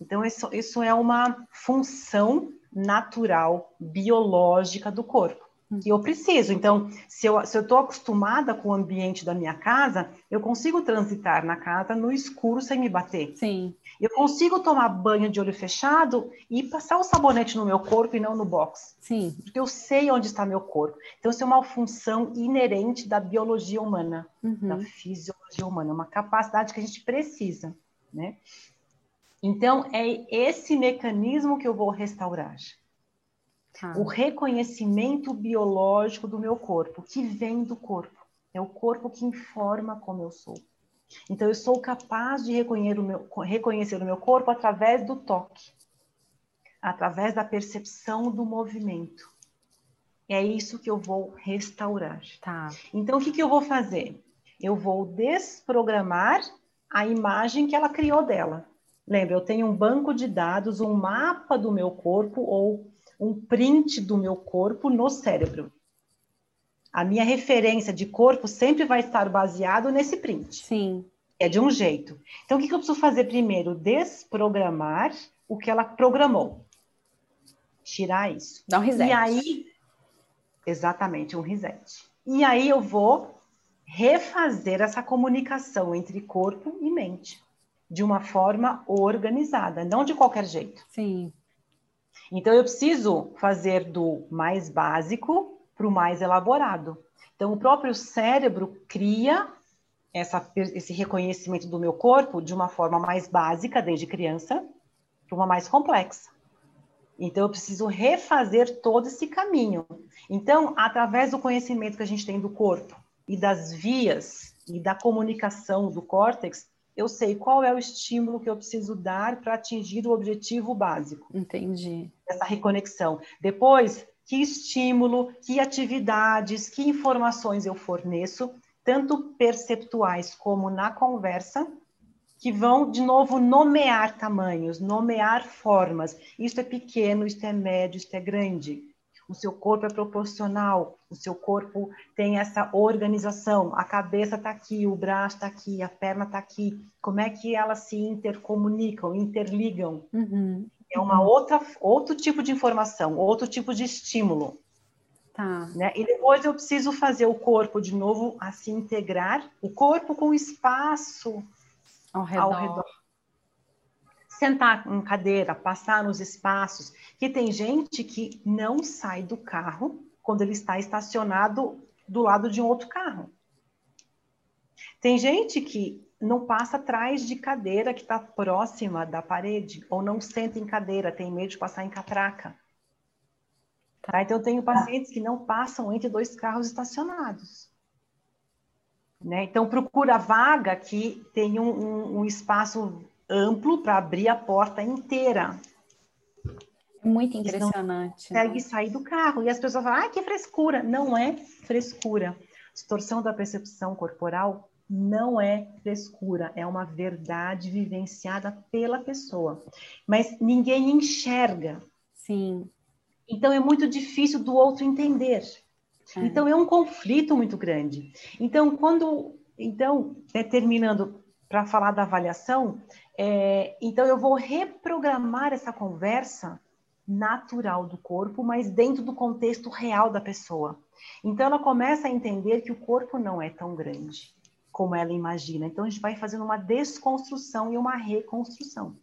Então, isso, isso é uma função natural, biológica do corpo que eu preciso. Então, se eu estou acostumada com o ambiente da minha casa, eu consigo transitar na casa no escuro sem me bater. Sim. Eu consigo tomar banho de olho fechado e passar o sabonete no meu corpo e não no box. Sim. Porque eu sei onde está meu corpo. Então, isso é uma função inerente da biologia humana, uhum. da fisiologia humana, é uma capacidade que a gente precisa, né? Então, é esse mecanismo que eu vou restaurar. Ah. O reconhecimento biológico do meu corpo, que vem do corpo. É o corpo que informa como eu sou. Então, eu sou capaz de reconhecer o meu, reconhecer o meu corpo através do toque, através da percepção do movimento. É isso que eu vou restaurar. Tá. Então, o que, que eu vou fazer? Eu vou desprogramar a imagem que ela criou dela. Lembra, eu tenho um banco de dados, um mapa do meu corpo ou um print do meu corpo no cérebro. A minha referência de corpo sempre vai estar baseado nesse print. Sim. É de um jeito. Então, o que, eu preciso fazer primeiro? Desprogramar o que ela programou. Tirar isso. Dá um reset. E aí, exatamente, um reset. E aí eu vou refazer essa comunicação entre corpo e mente de uma forma organizada, não de qualquer jeito. Sim. Então, eu preciso fazer do mais básico para o mais elaborado. Então, o próprio cérebro cria essa, esse reconhecimento do meu corpo de uma forma mais básica, desde criança, para uma mais complexa. Então, eu preciso refazer todo esse caminho. Então, através do conhecimento que a gente tem do corpo e das vias e da comunicação do córtex, eu sei qual é o estímulo que eu preciso dar para atingir o objetivo básico. Entendi. Essa reconexão. Depois, que estímulo, que atividades, que informações eu forneço, tanto perceptuais como na conversa, que vão, de novo, nomear tamanhos, nomear formas. Isso é pequeno, isso é médio, isso é grande o seu corpo é proporcional, o seu corpo tem essa organização, a cabeça está aqui, o braço está aqui, a perna está aqui, como é que elas se intercomunicam, interligam? Uhum. É uma outra, outro tipo de informação, outro tipo de estímulo. Tá. Né? E depois eu preciso fazer o corpo de novo a se integrar, o corpo com o espaço ao redor. Ao redor sentar em cadeira, passar nos espaços, que tem gente que não sai do carro quando ele está estacionado do lado de um outro carro. Tem gente que não passa atrás de cadeira que está próxima da parede, ou não senta em cadeira, tem medo de passar em catraca. Tá? Então, eu tenho pacientes que não passam entre dois carros estacionados. Né? Então, procura vaga que tenha um, um, um espaço amplo para abrir a porta inteira. Muito impressionante. Não consegue né? sair do carro. E as pessoas falam, ah, que frescura. Não é frescura. Distorção da percepção corporal não é frescura, é uma verdade vivenciada pela pessoa. Mas ninguém enxerga. Sim. Então é muito difícil do outro entender. É. Então é um conflito muito grande. Então, quando. Então, né, terminando para falar da avaliação, é, então eu vou reprogramar essa conversa natural do corpo, mas dentro do contexto real da pessoa. Então ela começa a entender que o corpo não é tão grande como ela imagina. Então a gente vai fazendo uma desconstrução e uma reconstrução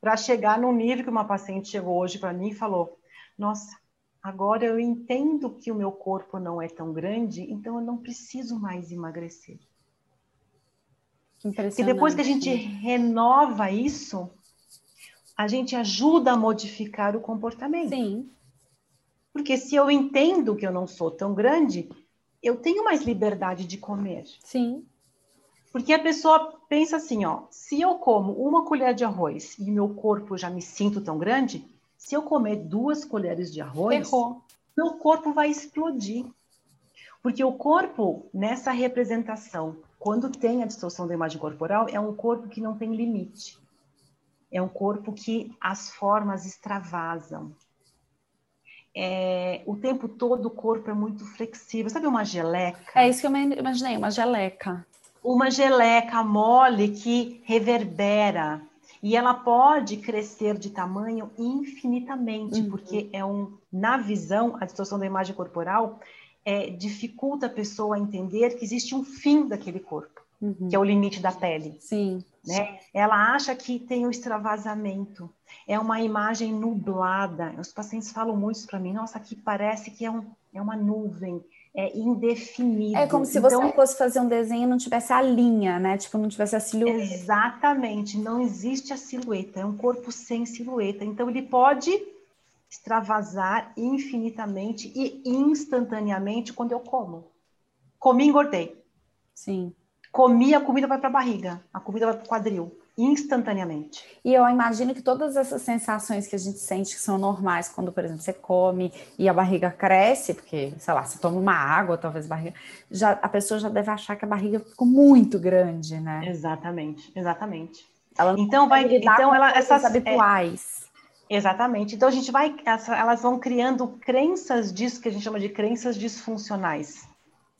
para chegar no nível que uma paciente chegou hoje para mim e falou: "Nossa, agora eu entendo que o meu corpo não é tão grande, então eu não preciso mais emagrecer". E depois que a gente renova isso, a gente ajuda a modificar o comportamento. Sim. Porque se eu entendo que eu não sou tão grande, eu tenho mais liberdade de comer. Sim. Porque a pessoa pensa assim, ó, se eu como uma colher de arroz e meu corpo já me sinto tão grande, se eu comer duas colheres de arroz, Errou. meu corpo vai explodir. Porque o corpo, nessa representação, quando tem a distorção da imagem corporal, é um corpo que não tem limite. É um corpo que as formas extravasam. É, o tempo todo o corpo é muito flexível. Sabe uma geleca? É isso que eu imaginei, uma geleca. Uma geleca mole que reverbera. E ela pode crescer de tamanho infinitamente, uhum. porque é um, na visão, a distorção da imagem corporal é, dificulta a pessoa a entender que existe um fim daquele corpo, uhum. que é o limite da pele. Sim. Né? Ela acha que tem o extravasamento, é uma imagem nublada. Os pacientes falam muito isso para mim, nossa, aqui parece que é, um, é uma nuvem, é indefinido. É como se então, você fosse fazer um desenho e não tivesse a linha, né? Tipo, não tivesse a silhueta. Exatamente, não existe a silhueta, é um corpo sem silhueta. Então ele pode extravasar infinitamente e instantaneamente quando eu como. Comi, engordei. Sim. Comi, a comida vai para a barriga, a comida vai para o quadril, instantaneamente. E eu imagino que todas essas sensações que a gente sente que são normais quando, por exemplo, você come e a barriga cresce, porque, sei lá, você toma uma água, talvez a barriga, já, a pessoa já deve achar que a barriga ficou muito grande, né? Exatamente, exatamente. Ela então vai, então ela essas habituais. É, exatamente. Então a gente vai, elas vão criando crenças disso que a gente chama de crenças disfuncionais.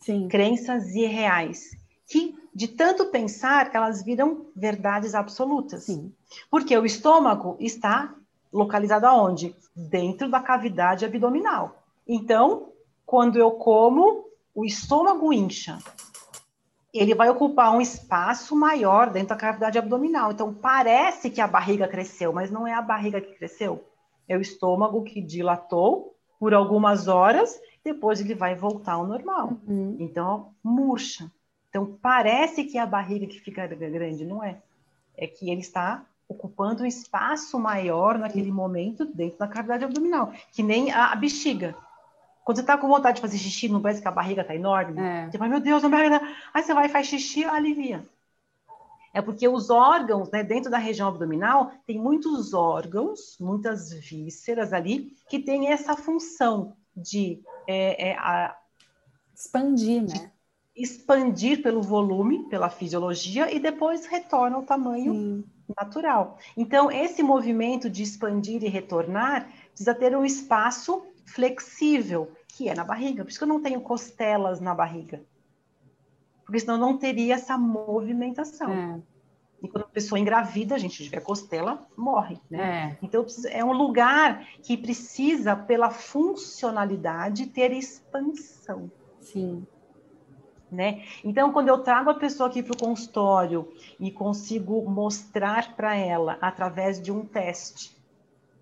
Sim. Crenças irreais que de tanto pensar, elas viram verdades absolutas. Sim. Porque o estômago está localizado aonde? Dentro da cavidade abdominal. Então, quando eu como, o estômago incha. Ele vai ocupar um espaço maior dentro da cavidade abdominal. Então, parece que a barriga cresceu, mas não é a barriga que cresceu. É o estômago que dilatou por algumas horas, depois ele vai voltar ao normal. Uhum. Então, murcha. Então, parece que é a barriga que fica grande, não é? É que ele está ocupando um espaço maior naquele momento dentro da cavidade abdominal, que nem a, bexiga. Quando você está com vontade de fazer xixi, não parece que a barriga está enorme? É. Você fala, meu Deus, a barriga... Tá- Aí você vai e faz xixi, alivia. É porque os órgãos, né, dentro da região abdominal, tem muitos órgãos, muitas vísceras ali, que tem essa função de é, é, a... expandir, né? Expandir pelo volume, pela fisiologia, e depois retorna ao tamanho Sim. natural. Então, esse movimento de expandir e retornar precisa ter um espaço flexível, que é na barriga. Por isso que eu não tenho costelas na barriga. Porque senão não teria essa movimentação. É. E quando a pessoa engravida, a gente tiver costela, morre, né? É. Então, é um lugar que precisa, pela funcionalidade, ter expansão. Sim. Né? Então, quando eu trago a pessoa aqui para o consultório e consigo mostrar para ela, através de um teste,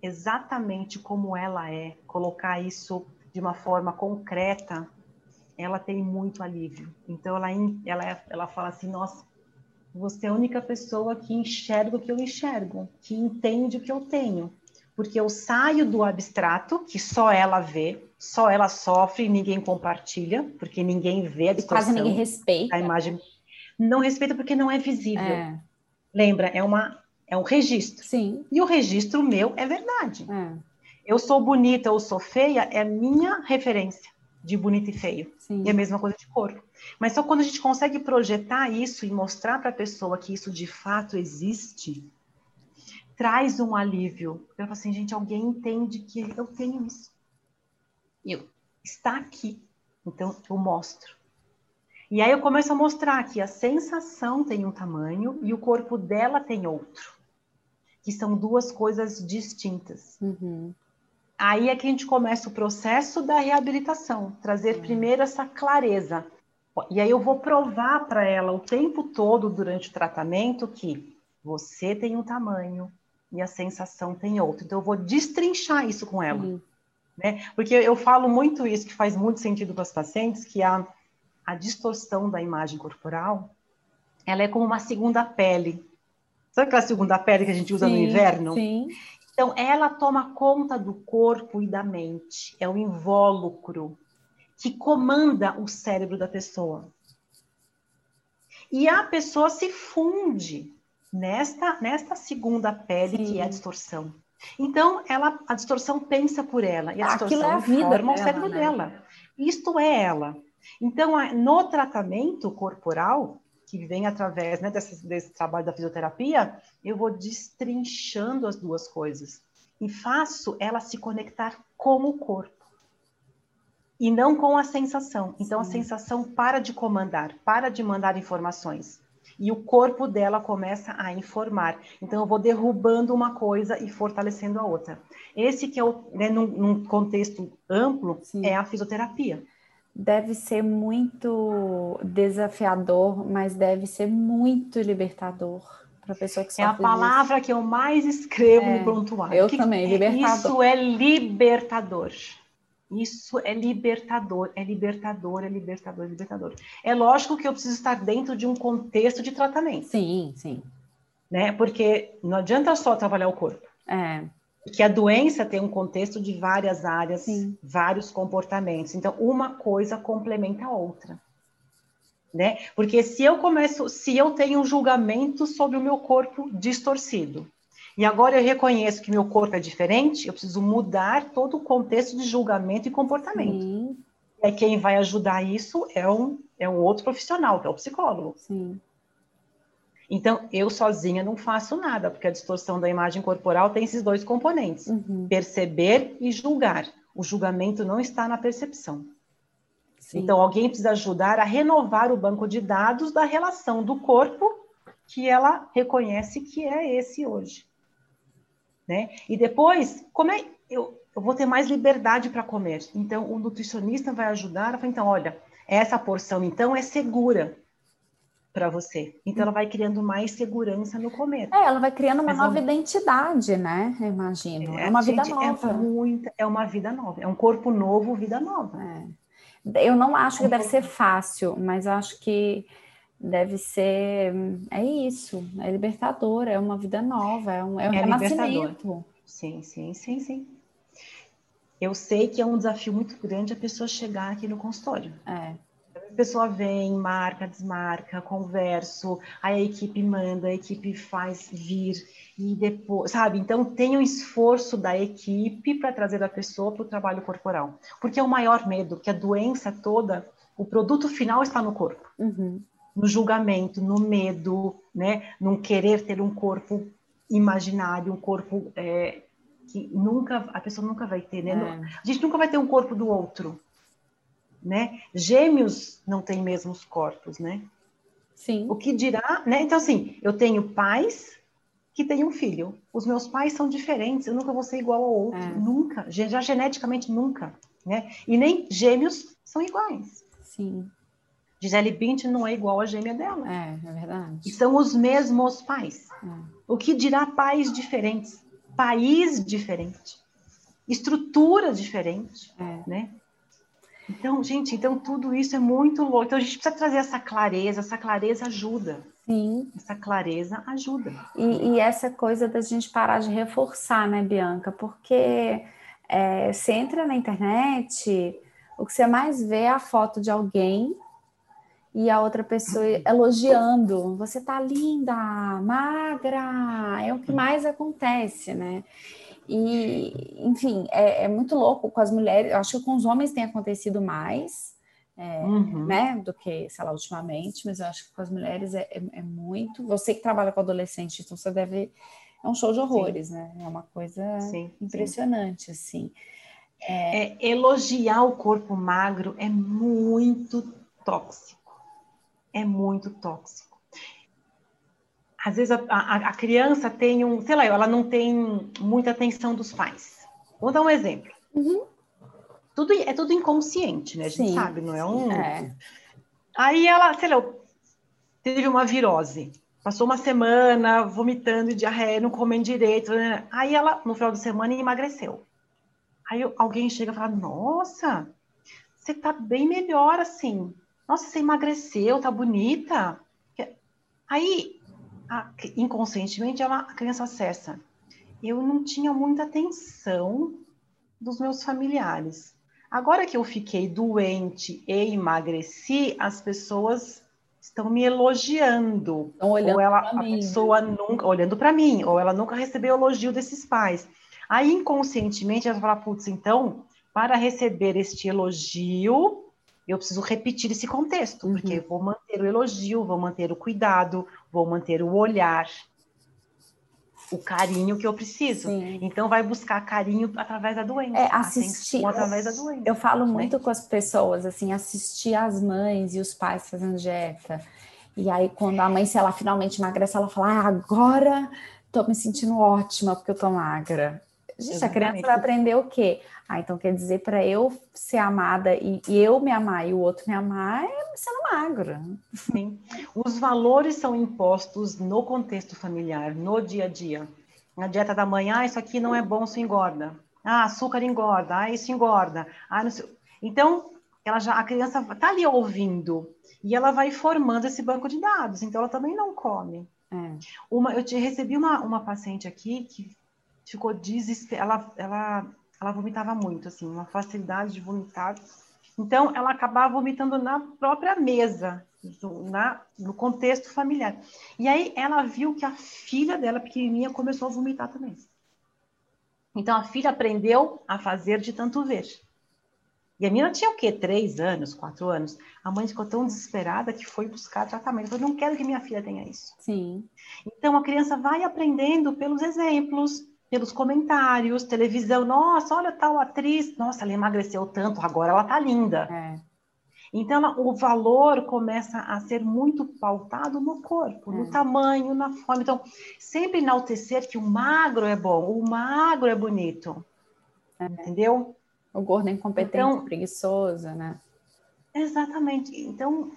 exatamente como ela é, colocar isso de uma forma concreta, ela tem muito alívio. Então, ela, ela, ela fala assim: nossa, você é a única pessoa que enxerga o que eu enxergo, que entende o que eu tenho porque eu saio do abstrato, que só ela vê, só ela sofre e ninguém compartilha, porque ninguém vê a distorção. Quase ninguém respeita. A imagem. Não respeita porque não é visível. É. Lembra, é, uma, é um registro. Sim. E o registro meu é verdade. É. Eu sou bonita ou sou feia é minha referência de bonito e feio. Sim. E a mesma coisa de corpo. Mas só quando a gente consegue projetar isso e mostrar para a pessoa que isso de fato existe, traz um alívio. Eu falo assim, gente, alguém entende que eu tenho isso. Eu, está aqui. Então, eu mostro. E aí eu começo a mostrar que a sensação tem um tamanho e o corpo dela tem outro. Que são duas coisas distintas. Uhum. aí é que a gente começa o processo da reabilitação, trazer uhum. primeiro essa clareza. E aí eu vou provar para ela o tempo todo durante o tratamento que você tem um tamanho e a sensação tem outro. Então eu vou destrinchar isso com ela. Uhum. Né? Porque eu falo muito isso, que faz muito sentido para os pacientes, que a, a distorção da imagem corporal, ela é como uma segunda pele. Sabe aquela segunda pele que a gente usa sim, no inverno? Sim. Então, ela toma conta do corpo e da mente. É o invólucro que comanda o cérebro da pessoa. E a pessoa se funde nesta, nesta segunda pele Sim. que é a distorção. Então, ela, a distorção pensa por ela, e a distorção é a vida forma dela, o cérebro né? dela. Isto é ela. Então, no tratamento corporal, que vem através né, desse, desse trabalho da fisioterapia, eu vou destrinchando as duas coisas e faço ela se conectar com o corpo e não com a sensação. Então, Sim. a sensação para de comandar, para de mandar informações e o corpo dela começa a informar. Então, eu vou derrubando uma coisa e fortalecendo a outra. Esse que é o, né, num, num contexto amplo, Sim. é a fisioterapia. Deve ser muito desafiador, mas deve ser muito libertador para a pessoa que sofre É a palavra disso. que eu mais escrevo é, no prontuário. Eu que, também, libertador. Isso é libertador. Isso é libertador, é libertador, é libertador, é libertador. É lógico que eu preciso estar dentro de um contexto de tratamento. Sim, sim. Né? Porque não adianta só trabalhar o corpo. É. Que a doença tem um contexto de várias áreas, sim. vários comportamentos. Então, uma coisa complementa a outra. Né? Porque se eu começo, se eu tenho um julgamento sobre o meu corpo distorcido, e agora eu reconheço que meu corpo é diferente, eu preciso mudar todo o contexto de julgamento e comportamento. Sim. E aí quem vai ajudar isso é um, é um outro profissional, que é o psicólogo. Sim. Então, eu sozinha não faço nada, porque a distorção da imagem corporal tem esses dois componentes: uhum. perceber e julgar. O julgamento não está na percepção. Sim. Então, alguém precisa ajudar a renovar o banco de dados da relação do corpo que ela reconhece que é esse hoje né? E depois, como é eu, eu vou ter mais liberdade para comer? Então, o nutricionista vai ajudar a falar, então, olha, essa porção então é segura para você. Então, ela vai criando mais segurança no comer. É, ela vai criando uma Mas nova identidade, né? Eu imagino. É, é uma gente, vida é nova. É, muita, é uma vida nova. É um corpo novo, vida nova. É. Eu não acho que deve ser fácil, mas acho que deve ser. É isso, é libertador, é uma vida nova, é um, é um é renascimento. Sim, sim, sim, sim. Eu sei que é um desafio muito grande a pessoa chegar aqui no consultório. É. A pessoa vem, marca, desmarca, converso, aí a equipe manda, a equipe faz vir e depois, sabe? Então tem um esforço da equipe para trazer a pessoa para o trabalho corporal, porque é o maior medo que a doença toda, o produto final está no corpo. Uhum no julgamento, no medo, né? Num querer ter um corpo imaginário, um corpo é, que nunca a pessoa nunca vai ter, né? É. A gente nunca vai ter um corpo do outro, né? Gêmeos não têm mesmos corpos, né? Sim. O que dirá, né? Então assim, eu tenho pais que têm um filho. Os meus pais são diferentes, eu nunca vou ser igual ao outro, é. nunca, já geneticamente nunca, né? E nem gêmeos são iguais. Sim. Gisele Bündchen não é igual a gêmea dela. É, é verdade. E são os mesmos pais. É. O que dirá pais diferentes, país diferente, estrutura diferente, é. né? Então, gente, então tudo isso é muito louco. Então a gente precisa trazer essa clareza, essa clareza ajuda. Sim. Essa clareza ajuda. E, e essa coisa da gente parar de reforçar, né, Bianca? Porque é, você entra na internet, o que você mais vê é a foto de alguém e a outra pessoa elogiando, você tá linda, magra, é o que mais acontece, né? E, enfim, é, é muito louco com as mulheres, eu acho que com os homens tem acontecido mais, é, uhum. né, do que, sei lá, ultimamente, mas eu acho que com as mulheres é, é, é, muito. Você que trabalha com adolescente, então você deve. É um show de horrores, sim. né? É uma coisa sim, impressionante, sim. assim. É, é... elogiar o corpo magro é muito tóxico é muito tóxico. Às vezes a, a, a, criança tem um, sei lá, ela não tem muita atenção dos pais. Vou dar um exemplo. Uhum. Tudo, é tudo inconsciente, né? A gente Sim. sabe, não é um. É. Aí ela, sei lá, teve uma virose. Passou uma semana vomitando diarreia, não comendo direito. Né? Aí ela, no final de semana, emagreceu. Aí alguém chega e fala: Nossa, você tá bem melhor assim. Nossa, você emagreceu, tá bonita. Aí, a, inconscientemente, ela, a criança acessa. Eu não tinha muita atenção dos meus familiares. Agora que eu fiquei doente e emagreci, as pessoas estão me elogiando. Estão olhando ou ela, a mim. pessoa nunca olhando para mim, ou ela nunca recebeu elogio desses pais. Aí inconscientemente ela fala, putz, então, para receber este elogio, eu preciso repetir esse contexto, uhum. porque vou manter o elogio, vou manter o cuidado, vou manter o olhar, o carinho que eu preciso. Sim. Então vai buscar carinho através da doença. É, assistir através da doença. Eu falo né? muito com as pessoas assim, assistir as mães e os pais fazendo dieta. E aí quando a mãe, se ela finalmente emagrece, ela fala: ah, "Agora tô me sentindo ótima porque eu tô magra". Gente, Exatamente. a criança vai aprender o quê? Ah, então quer dizer para eu ser amada e, e, eu me amar e o outro me amar é sendo magra. Sim. Os valores são impostos no contexto familiar, no dia a dia. Na dieta da manhã, ah, isso aqui não é bom, isso engorda. Ah, açúcar engorda, ah, isso engorda. Ah, não sei. Então, ela já, a criança está ali ouvindo e ela vai formando esse banco de dados, então ela também não come. É. Uma, eu te, recebi uma, uma paciente aqui que ficou desesperada, ela, ela ela vomitava muito, assim, uma facilidade de vomitar. Então, ela acabava vomitando na própria mesa, na, no contexto familiar. E aí, ela viu que a filha dela, pequenininha, começou a vomitar também. Então, a filha aprendeu a fazer de tanto ver. E a menina tinha o quê? Três anos, quatro anos. A mãe ficou tão desesperada que foi buscar tratamento. Eu não quero que minha filha tenha isso. Sim. Então, a criança vai aprendendo pelos exemplos, pelos comentários, televisão, nossa, olha tal atriz, nossa, ela emagreceu tanto, agora ela tá linda. É. Então, ela, o valor começa a ser muito pautado no corpo, é. no tamanho, na forma. Então, sempre enaltecer que o magro é bom, o magro é bonito. É. Entendeu? O gordo é incompetente, então, preguiçoso, né? Exatamente. Então,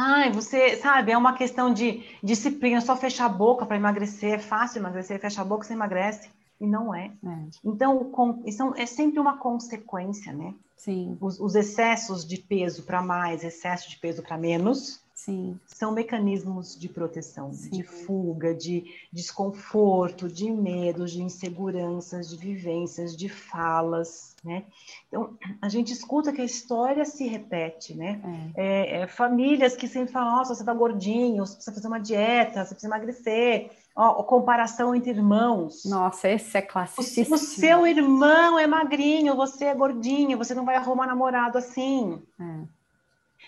Ai, você sabe, é uma questão de disciplina, só fechar a boca para emagrecer, é fácil emagrecer, fecha a boca, você emagrece. E não é. é. Então, com, é sempre uma consequência, né? Sim. Os, os excessos de peso para mais, excesso de peso para menos, Sim. São mecanismos de proteção, Sim. de fuga, de desconforto, de medos, de inseguranças, de vivências, de falas, né? Então, a gente escuta que a história se repete, né? É. É, é, famílias que sempre falam, nossa, você tá gordinho, você precisa fazer uma dieta, você precisa emagrecer. Ó, comparação entre irmãos. Nossa, esse é classicíssimo. O, o seu irmão é magrinho, você é gordinho, você não vai arrumar namorado assim. É.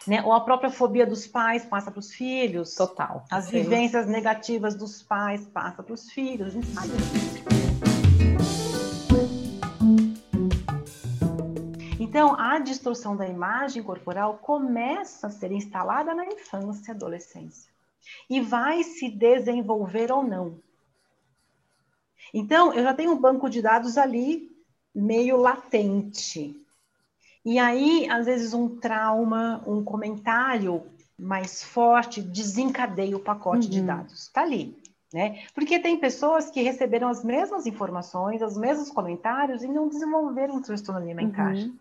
Né? Ou a própria fobia dos pais passa para os filhos. Total. As Sim. vivências negativas dos pais passa para os filhos. A gente sabe Então, a distorção da imagem corporal começa a ser instalada na infância e adolescência. E vai se desenvolver ou não. Então, eu já tenho um banco de dados ali meio latente. E aí, às vezes, um trauma, um comentário mais forte desencadeia o pacote uhum. de dados. Está ali. Né? Porque tem pessoas que receberam as mesmas informações, os mesmos comentários e não desenvolveram um transtorno alimentar. Uhum.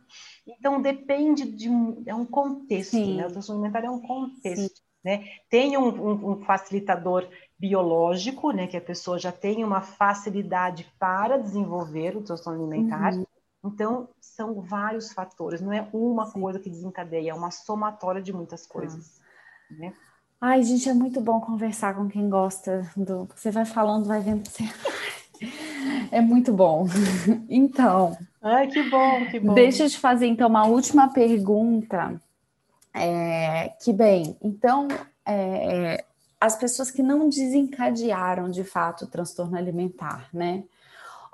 Então depende de um, é um contexto, né? O transtorno alimentar é um contexto. Né? Tem um, um, um, facilitador biológico, né? Que a pessoa já tem uma facilidade para desenvolver o transtorno alimentar. Uhum. Então, são vários fatores, não é uma Sim. coisa que desencadeia, é uma somatória de muitas tá. coisas. Ah. Né? Ai, gente, é muito bom conversar com quem gosta do. Você vai falando, vai vendo. Você... [laughs] É muito bom. [laughs] Então. Ai, que bom, que bom. Deixa eu te fazer, então, uma última pergunta. É, que bem, então, é, as pessoas que não desencadearam de fato o transtorno alimentar, né?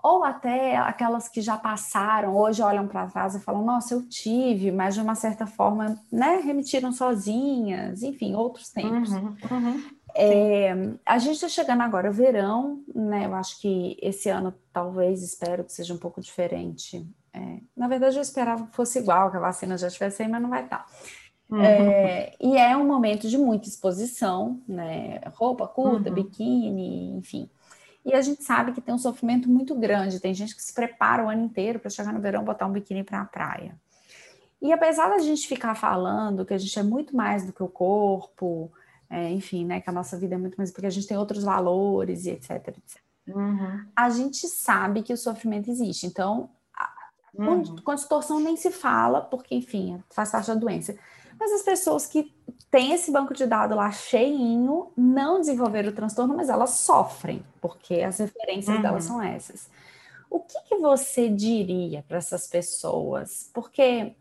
Ou até aquelas que já passaram, hoje olham para trás e falam, nossa, eu tive, mas de uma certa forma, né, remitiram sozinhas, enfim, outros tempos. Uhum, uhum. É, a gente está chegando agora, verão, né? Eu acho que esse ano, talvez, espero que seja um pouco diferente. É, na verdade, eu esperava que fosse igual, que a vacina já estivesse aí, mas não vai estar. Tá. Uhum. É, e é um momento de muita exposição, né? Roupa curta, uhum. biquíni, enfim. E a gente sabe que tem um sofrimento muito grande. Tem gente que se prepara o ano inteiro para chegar no verão botar um biquíni para a praia. E apesar da gente ficar falando que a gente é muito mais do que o corpo, é, enfim, né, que a nossa vida é muito mais porque a gente tem outros valores e etc, etc. Uhum. A gente sabe que o sofrimento existe. Então, uhum. com, com distorção nem se fala, porque, enfim, faz parte da doença. Mas as pessoas que têm esse banco de dados lá cheinho não desenvolveram o transtorno, mas elas sofrem, porque as referências uhum. delas são essas. O que, que você diria para essas pessoas? Porque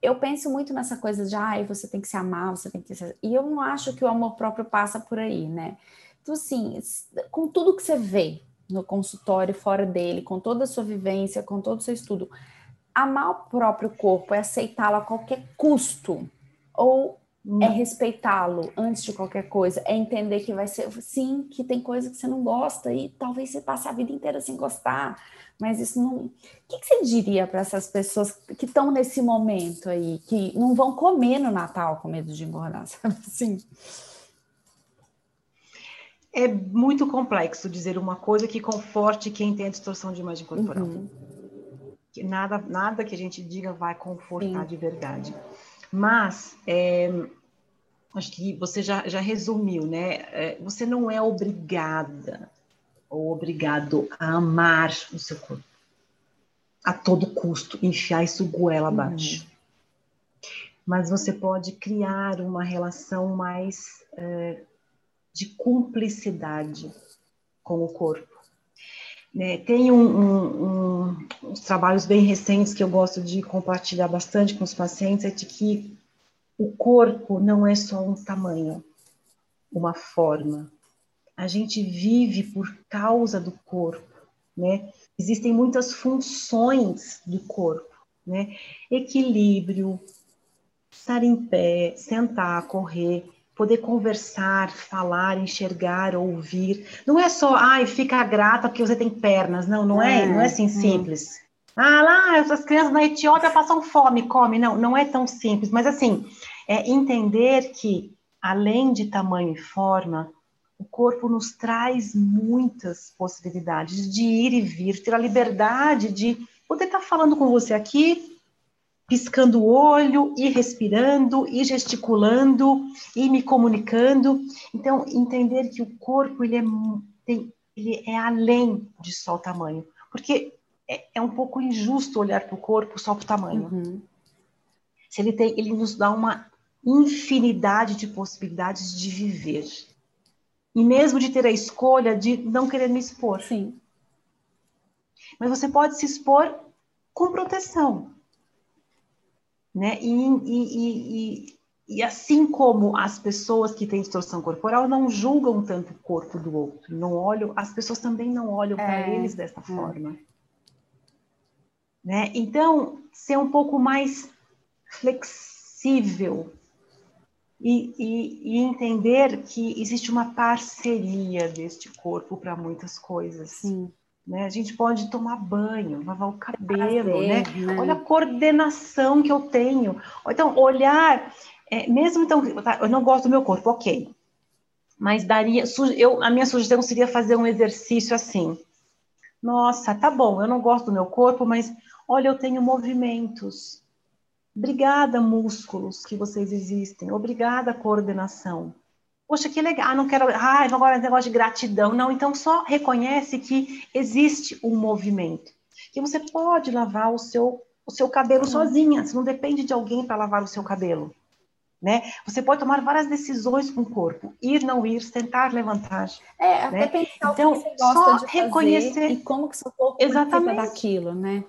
eu penso muito nessa coisa de, ai, você tem que se amar, você tem que ser... E eu não acho que o amor próprio passa por aí, né? Então, assim, com tudo que você vê no consultório, fora dele, com toda a sua vivência, com todo o seu estudo, amar o próprio corpo é aceitá-lo a qualquer custo? Ou é hum. respeitá-lo antes de qualquer coisa? É entender que vai ser, sim, que tem coisa que você não gosta e talvez você passe a vida inteira sem gostar mas isso não. O que, que você diria para essas pessoas que estão nesse momento aí, que não vão comer no Natal com medo de engordar, [laughs] sabe assim? É muito complexo dizer uma coisa que conforte quem tem a distorção de imagem corporal. Uhum. Que nada, nada que a gente diga vai confortar Sim. de verdade. Mas é, acho que você já, já resumiu, né? É, você não é obrigada ou obrigado a amar o seu corpo a todo custo, enfiar isso goela uhum. abaixo. Uhum. Mas você pode criar uma relação mais é, de cumplicidade com o corpo. Né, tem um, um, um, uns trabalhos bem recentes que eu gosto de compartilhar bastante com os pacientes, é de que o corpo não é só um tamanho, uma forma, a gente vive por causa do corpo, né? Existem muitas funções do corpo, né? Equilíbrio, estar em pé, sentar, correr, poder conversar, falar, enxergar, ouvir. Não é só, ai, fica grata porque você tem pernas. Não, não é, é não é assim hum. simples. Ah, lá, essas crianças na Etiópia passam fome, come. Não, não é tão simples. Mas assim, é entender que além de tamanho e forma, o corpo nos traz muitas possibilidades de ir e vir, ter a liberdade de poder estar falando com você aqui, piscando o olho, e respirando, e gesticulando, e me comunicando. Então, entender que o corpo ele é, tem, ele é além de só o tamanho, porque é, é um pouco injusto olhar para o corpo só para o tamanho. Uhum. Se ele tem, ele nos dá uma infinidade de possibilidades de viver e mesmo de ter a escolha de não querer me expor. Sim. Mas você pode se expor com proteção. Né? E, e, e, e, assim como as pessoas que têm distorção corporal não julgam tanto o corpo do outro, não olham, as pessoas também não olham é, para eles dessa é. forma. Né? Então, ser um pouco mais flexível e, e, e, entender que existe uma parceria deste corpo para muitas coisas. Sim. Né? A gente pode tomar banho, lavar o cabelo, Prazer, né? né? Olha a coordenação que eu tenho. Então, olhar, é, mesmo então, tá, eu não gosto do meu corpo, ok. Mas daria, eu, a minha sugestão seria fazer um exercício assim. Nossa, tá bom, eu não gosto do meu corpo, mas olha, eu tenho movimentos Obrigada, músculos que vocês existem. Obrigada, coordenação. Poxa, que legal. Ah, não quero. Ah, agora é negócio de gratidão. Não, então só reconhece que existe um movimento. Que você pode lavar o seu, o seu cabelo sozinha. Você não depende de alguém para lavar o seu cabelo. Né? Você pode tomar várias decisões com o corpo, ir, não ir, tentar levantar. É, até né? pensar então, o que você gosta só de reconhecer e como que seu corpo exatamente daquilo, né?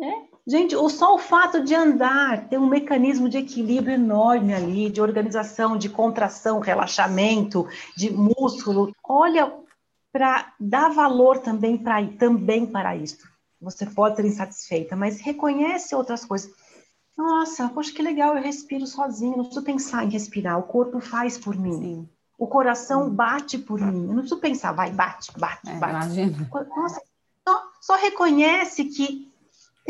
É, Gente, o, só o fato de andar tem um mecanismo de equilíbrio enorme ali, de organização, de contração, relaxamento, de músculo. Olha para dar valor também para também para isso. Você pode ser insatisfeita, mas reconhece outras coisas. Nossa, poxa, que legal, eu respiro sozinho, não preciso pensar em respirar, o corpo faz por mim. Sim. O coração bate por mim. Eu não preciso pensar, vai, bate, bate, é, bate. Imagina. Nossa, só, só reconhece que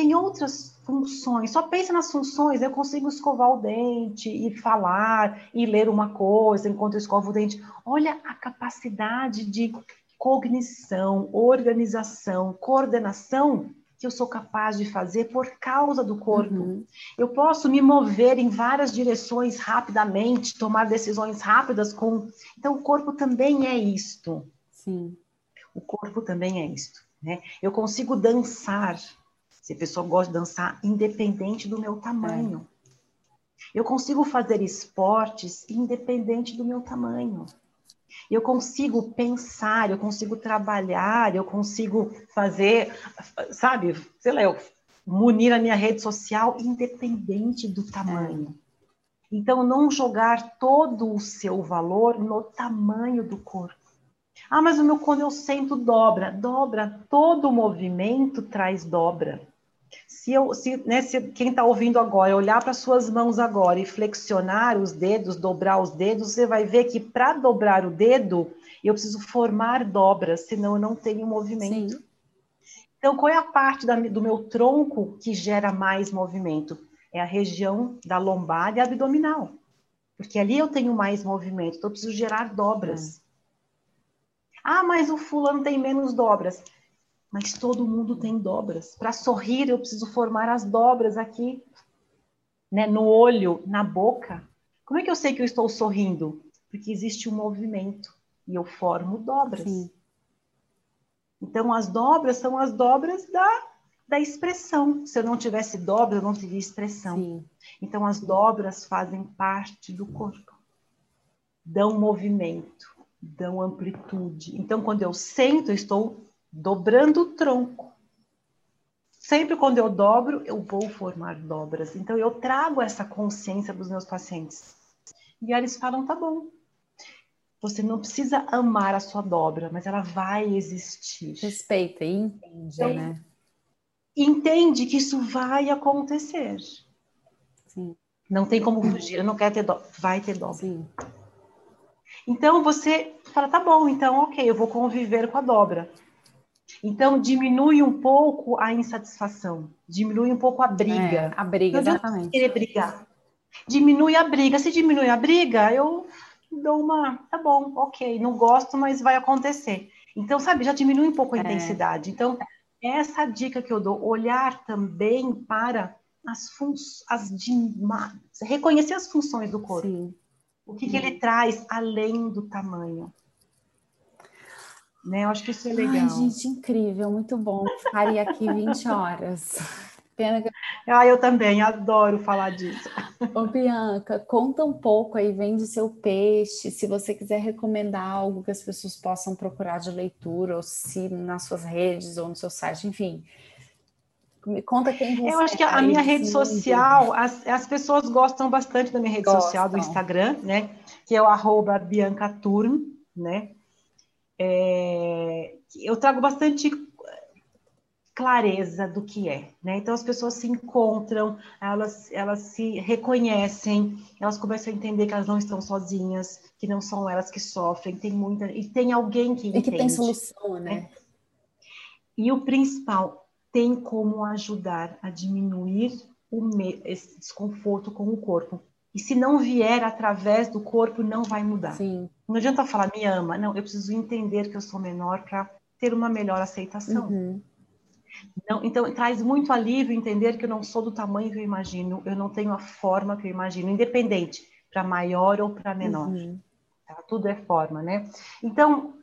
tem outras funções. Só pensa nas funções. Eu consigo escovar o dente e falar e ler uma coisa enquanto eu escovo o dente. Olha a capacidade de cognição, organização, coordenação que eu sou capaz de fazer por causa do corpo. Uhum. Eu posso me mover em várias direções rapidamente, tomar decisões rápidas com. Então, o corpo também é isto. Sim. O corpo também é isto. Né? Eu consigo dançar, se a pessoa gosta de dançar, independente do meu tamanho. É. Eu consigo fazer esportes independente do meu tamanho eu consigo pensar, eu consigo trabalhar, eu consigo fazer, sabe, sei lá, eu munir a minha rede social independente do tamanho. Então, não jogar todo o seu valor no tamanho do corpo. Ah, mas o meu quando eu sento dobra, dobra, todo movimento traz dobra se eu, se, né, se quem está ouvindo agora olhar para suas mãos agora e flexionar os dedos, dobrar os dedos, você vai ver que para dobrar o dedo eu preciso formar dobras, senão eu não tenho movimento. Sim. Então, qual é a parte da, do meu tronco que gera mais movimento? É a região da lombar e abdominal. Porque ali eu tenho mais movimento, então eu preciso gerar dobras. Hum. Ah, mas o fulano tem menos dobras mas todo mundo tem dobras. Para sorrir, eu preciso formar as dobras aqui, né, no olho, na boca. Como é que eu sei que eu estou sorrindo? Porque existe um movimento e eu formo dobras. Sim. Então, as dobras são as dobras da, da expressão. Se eu não tivesse dobra, eu não teria expressão. Sim. Então, as dobras fazem parte do corpo, dão movimento, dão amplitude. Então, quando eu sento, eu estou dobrando o tronco. Sempre quando eu dobro, eu vou formar dobras. Então eu trago essa consciência dos meus pacientes. E eles falam: tá bom. Você não precisa amar a sua dobra, mas ela vai existir. Respeita e entende, então, né? Entende que isso vai acontecer. Sim. Não tem como fugir. Eu não quero ter dobra. Vai ter dobra. Sim. Então você fala: tá bom, então ok, eu vou conviver com a dobra. Então, diminui um pouco a insatisfação, diminui um pouco a briga. É, a briga, exatamente. querer brigar. Diminui a briga. Se diminui a briga, eu dou uma. Tá bom, ok, não gosto, mas vai acontecer. Então, sabe, já diminui um pouco a é. intensidade. Então, essa dica que eu dou, olhar também para as funções, as reconhecer as funções do corpo. Sim. O que, que ele traz além do tamanho. Né? Eu acho que isso é legal. Ai, gente, incrível, muito bom. Ficaria aqui 20 horas. Pena que... [laughs] Ah, eu também adoro falar disso. [laughs] Ô, Bianca, conta um pouco aí, vende seu peixe, se você quiser recomendar algo que as pessoas possam procurar de leitura, ou se nas suas redes ou no seu site, enfim. Me conta quem você Eu acho que a minha rede social, as, as pessoas gostam bastante da minha rede gostam. social, do Instagram, né? Que é o arroba Bianca Turn, né? É, eu trago bastante clareza do que é, né? Então as pessoas se encontram, elas, elas se reconhecem, elas começam a entender que elas não estão sozinhas, que não são elas que sofrem, tem muita e tem alguém que entende. E que tem solução, né? né? E o principal, tem como ajudar a diminuir o esse desconforto com o corpo. E se não vier através do corpo, não vai mudar. Sim. Não adianta falar me ama, não. Eu preciso entender que eu sou menor para ter uma melhor aceitação. Uhum. Não, então traz muito alívio entender que eu não sou do tamanho que eu imagino, eu não tenho a forma que eu imagino, independente para maior ou para menor. Uhum. Tá? Tudo é forma, né? Então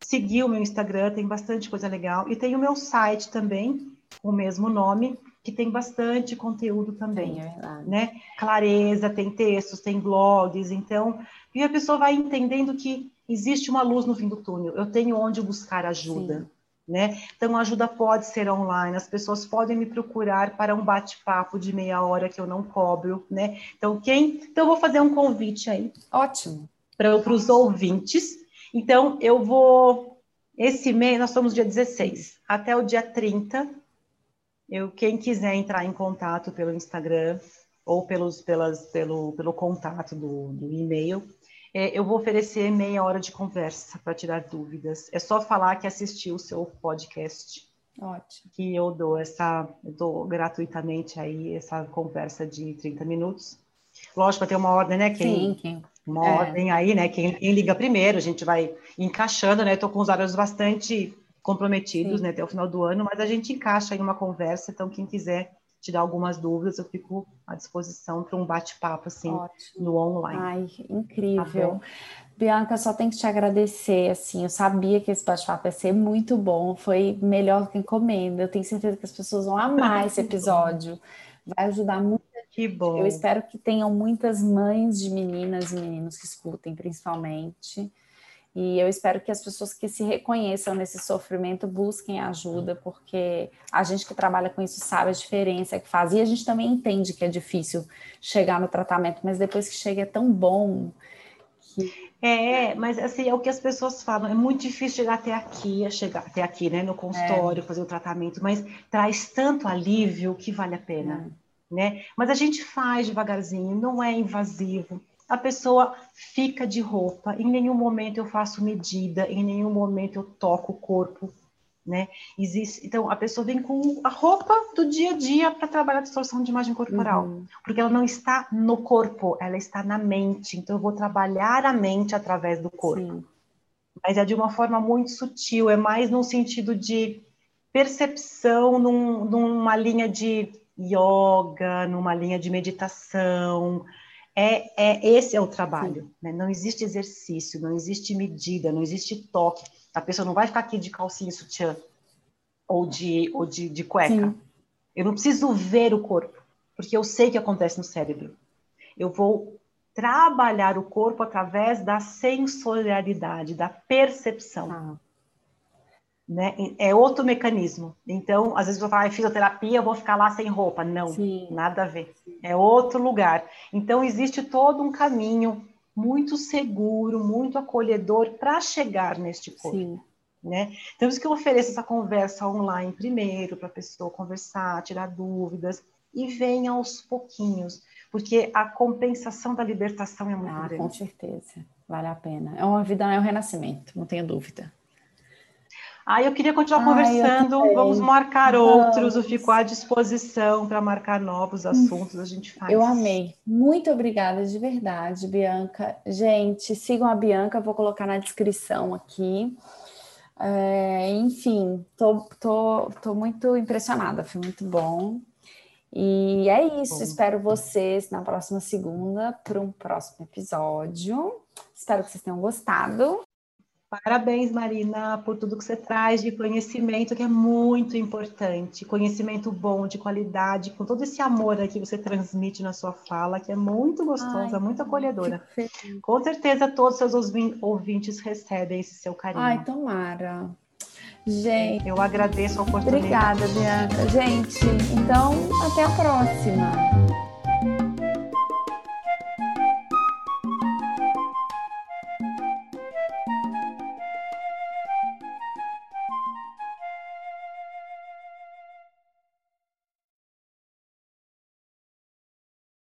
seguir o meu Instagram tem bastante coisa legal e tem o meu site também, o mesmo nome, que tem bastante conteúdo também, é né? Clareza, tem textos, tem blogs, então, e a pessoa vai entendendo que existe uma luz no fim do túnel. Eu tenho onde buscar ajuda, Sim. né? Então, a ajuda pode ser online. As pessoas podem me procurar para um bate-papo de meia hora que eu não cobro, né? Então, quem? Então, eu vou fazer um convite aí. Ótimo. Para os ouvintes. Então, eu vou Esse mês, nós estamos dia 16. Até o dia 30, eu, quem quiser entrar em contato pelo Instagram ou pelos, pelas, pelo, pelo contato do, do e-mail, é, eu vou oferecer meia hora de conversa para tirar dúvidas. É só falar que assistiu o seu podcast. Ótimo. Que eu dou essa, eu dou gratuitamente aí essa conversa de 30 minutos. Lógico, vai ter uma ordem, né? Quem, Sim, quem... Uma é. ordem aí, né? Quem, quem, liga primeiro, a gente vai encaixando, né? Estou com os horários bastante comprometidos, Sim. né? Até o final do ano, mas a gente encaixa aí uma conversa, então quem quiser tirar algumas dúvidas, eu fico à disposição para um bate-papo assim Ótimo. no online. Ai, incrível. Tá Bianca, só tenho que te agradecer, assim, eu sabia que esse bate-papo ia ser muito bom, foi melhor que encomenda, eu tenho certeza que as pessoas vão amar [laughs] esse episódio, vai ajudar muito. Que bom. Eu espero que tenham muitas mães de meninas e meninos que escutem, principalmente, e eu espero que as pessoas que se reconheçam nesse sofrimento busquem ajuda, porque a gente que trabalha com isso sabe a diferença que faz. E a gente também entende que é difícil chegar no tratamento, mas depois que chega é tão bom. Que... É, mas assim, é o que as pessoas falam, é muito difícil chegar até aqui, chegar até aqui, né, no consultório, é. fazer o tratamento, mas traz tanto alívio que vale a pena, é. né? Mas a gente faz devagarzinho, não é invasivo a pessoa fica de roupa, em nenhum momento eu faço medida, em nenhum momento eu toco o corpo, né? Existe, então a pessoa vem com a roupa do dia a dia para trabalhar a distorção de imagem corporal, uhum. porque ela não está no corpo, ela está na mente. Então eu vou trabalhar a mente através do corpo. Sim. Mas é de uma forma muito sutil, é mais no sentido de percepção, num, numa linha de yoga, numa linha de meditação, é, é esse é o trabalho. Né? Não existe exercício, não existe medida, não existe toque. A pessoa não vai ficar aqui de calcinha sutiã ou de, ou de, de cueca. Sim. Eu não preciso ver o corpo, porque eu sei o que acontece no cérebro. Eu vou trabalhar o corpo através da sensorialidade, da percepção. Ah né? É outro mecanismo. Então, às vezes eu falo, ah, fisioterapia, eu vou ficar lá sem roupa. Não, Sim. nada a ver. É outro lugar. Então, existe todo um caminho muito seguro, muito acolhedor para chegar neste corpo. Sim. Né? Então, isso que eu ofereço essa conversa online primeiro, para a pessoa conversar, tirar dúvidas, e vem aos pouquinhos, porque a compensação da libertação é muito ah, grande. Com certeza, vale a pena. É uma vida, é um renascimento, não tenha dúvida. Ah, eu queria continuar conversando. Vamos marcar Vamos. outros. Eu fico à disposição para marcar novos assuntos. A gente faz. Eu amei. Muito obrigada de verdade, Bianca. Gente, sigam a Bianca. Vou colocar na descrição aqui. É, enfim, tô, tô, tô muito impressionada. Foi muito bom. E é isso. Bom. Espero vocês na próxima segunda para um próximo episódio. Espero que vocês tenham gostado. Parabéns, Marina, por tudo que você traz de conhecimento, que é muito importante. Conhecimento bom, de qualidade, com todo esse amor que você transmite na sua fala, que é muito gostosa, Ai, muito acolhedora. Com certeza todos os seus ouvintes recebem esse seu carinho. Ai, tomara. Gente. Eu agradeço a oportunidade. Obrigada, Bianca. Gente, então, até a próxima.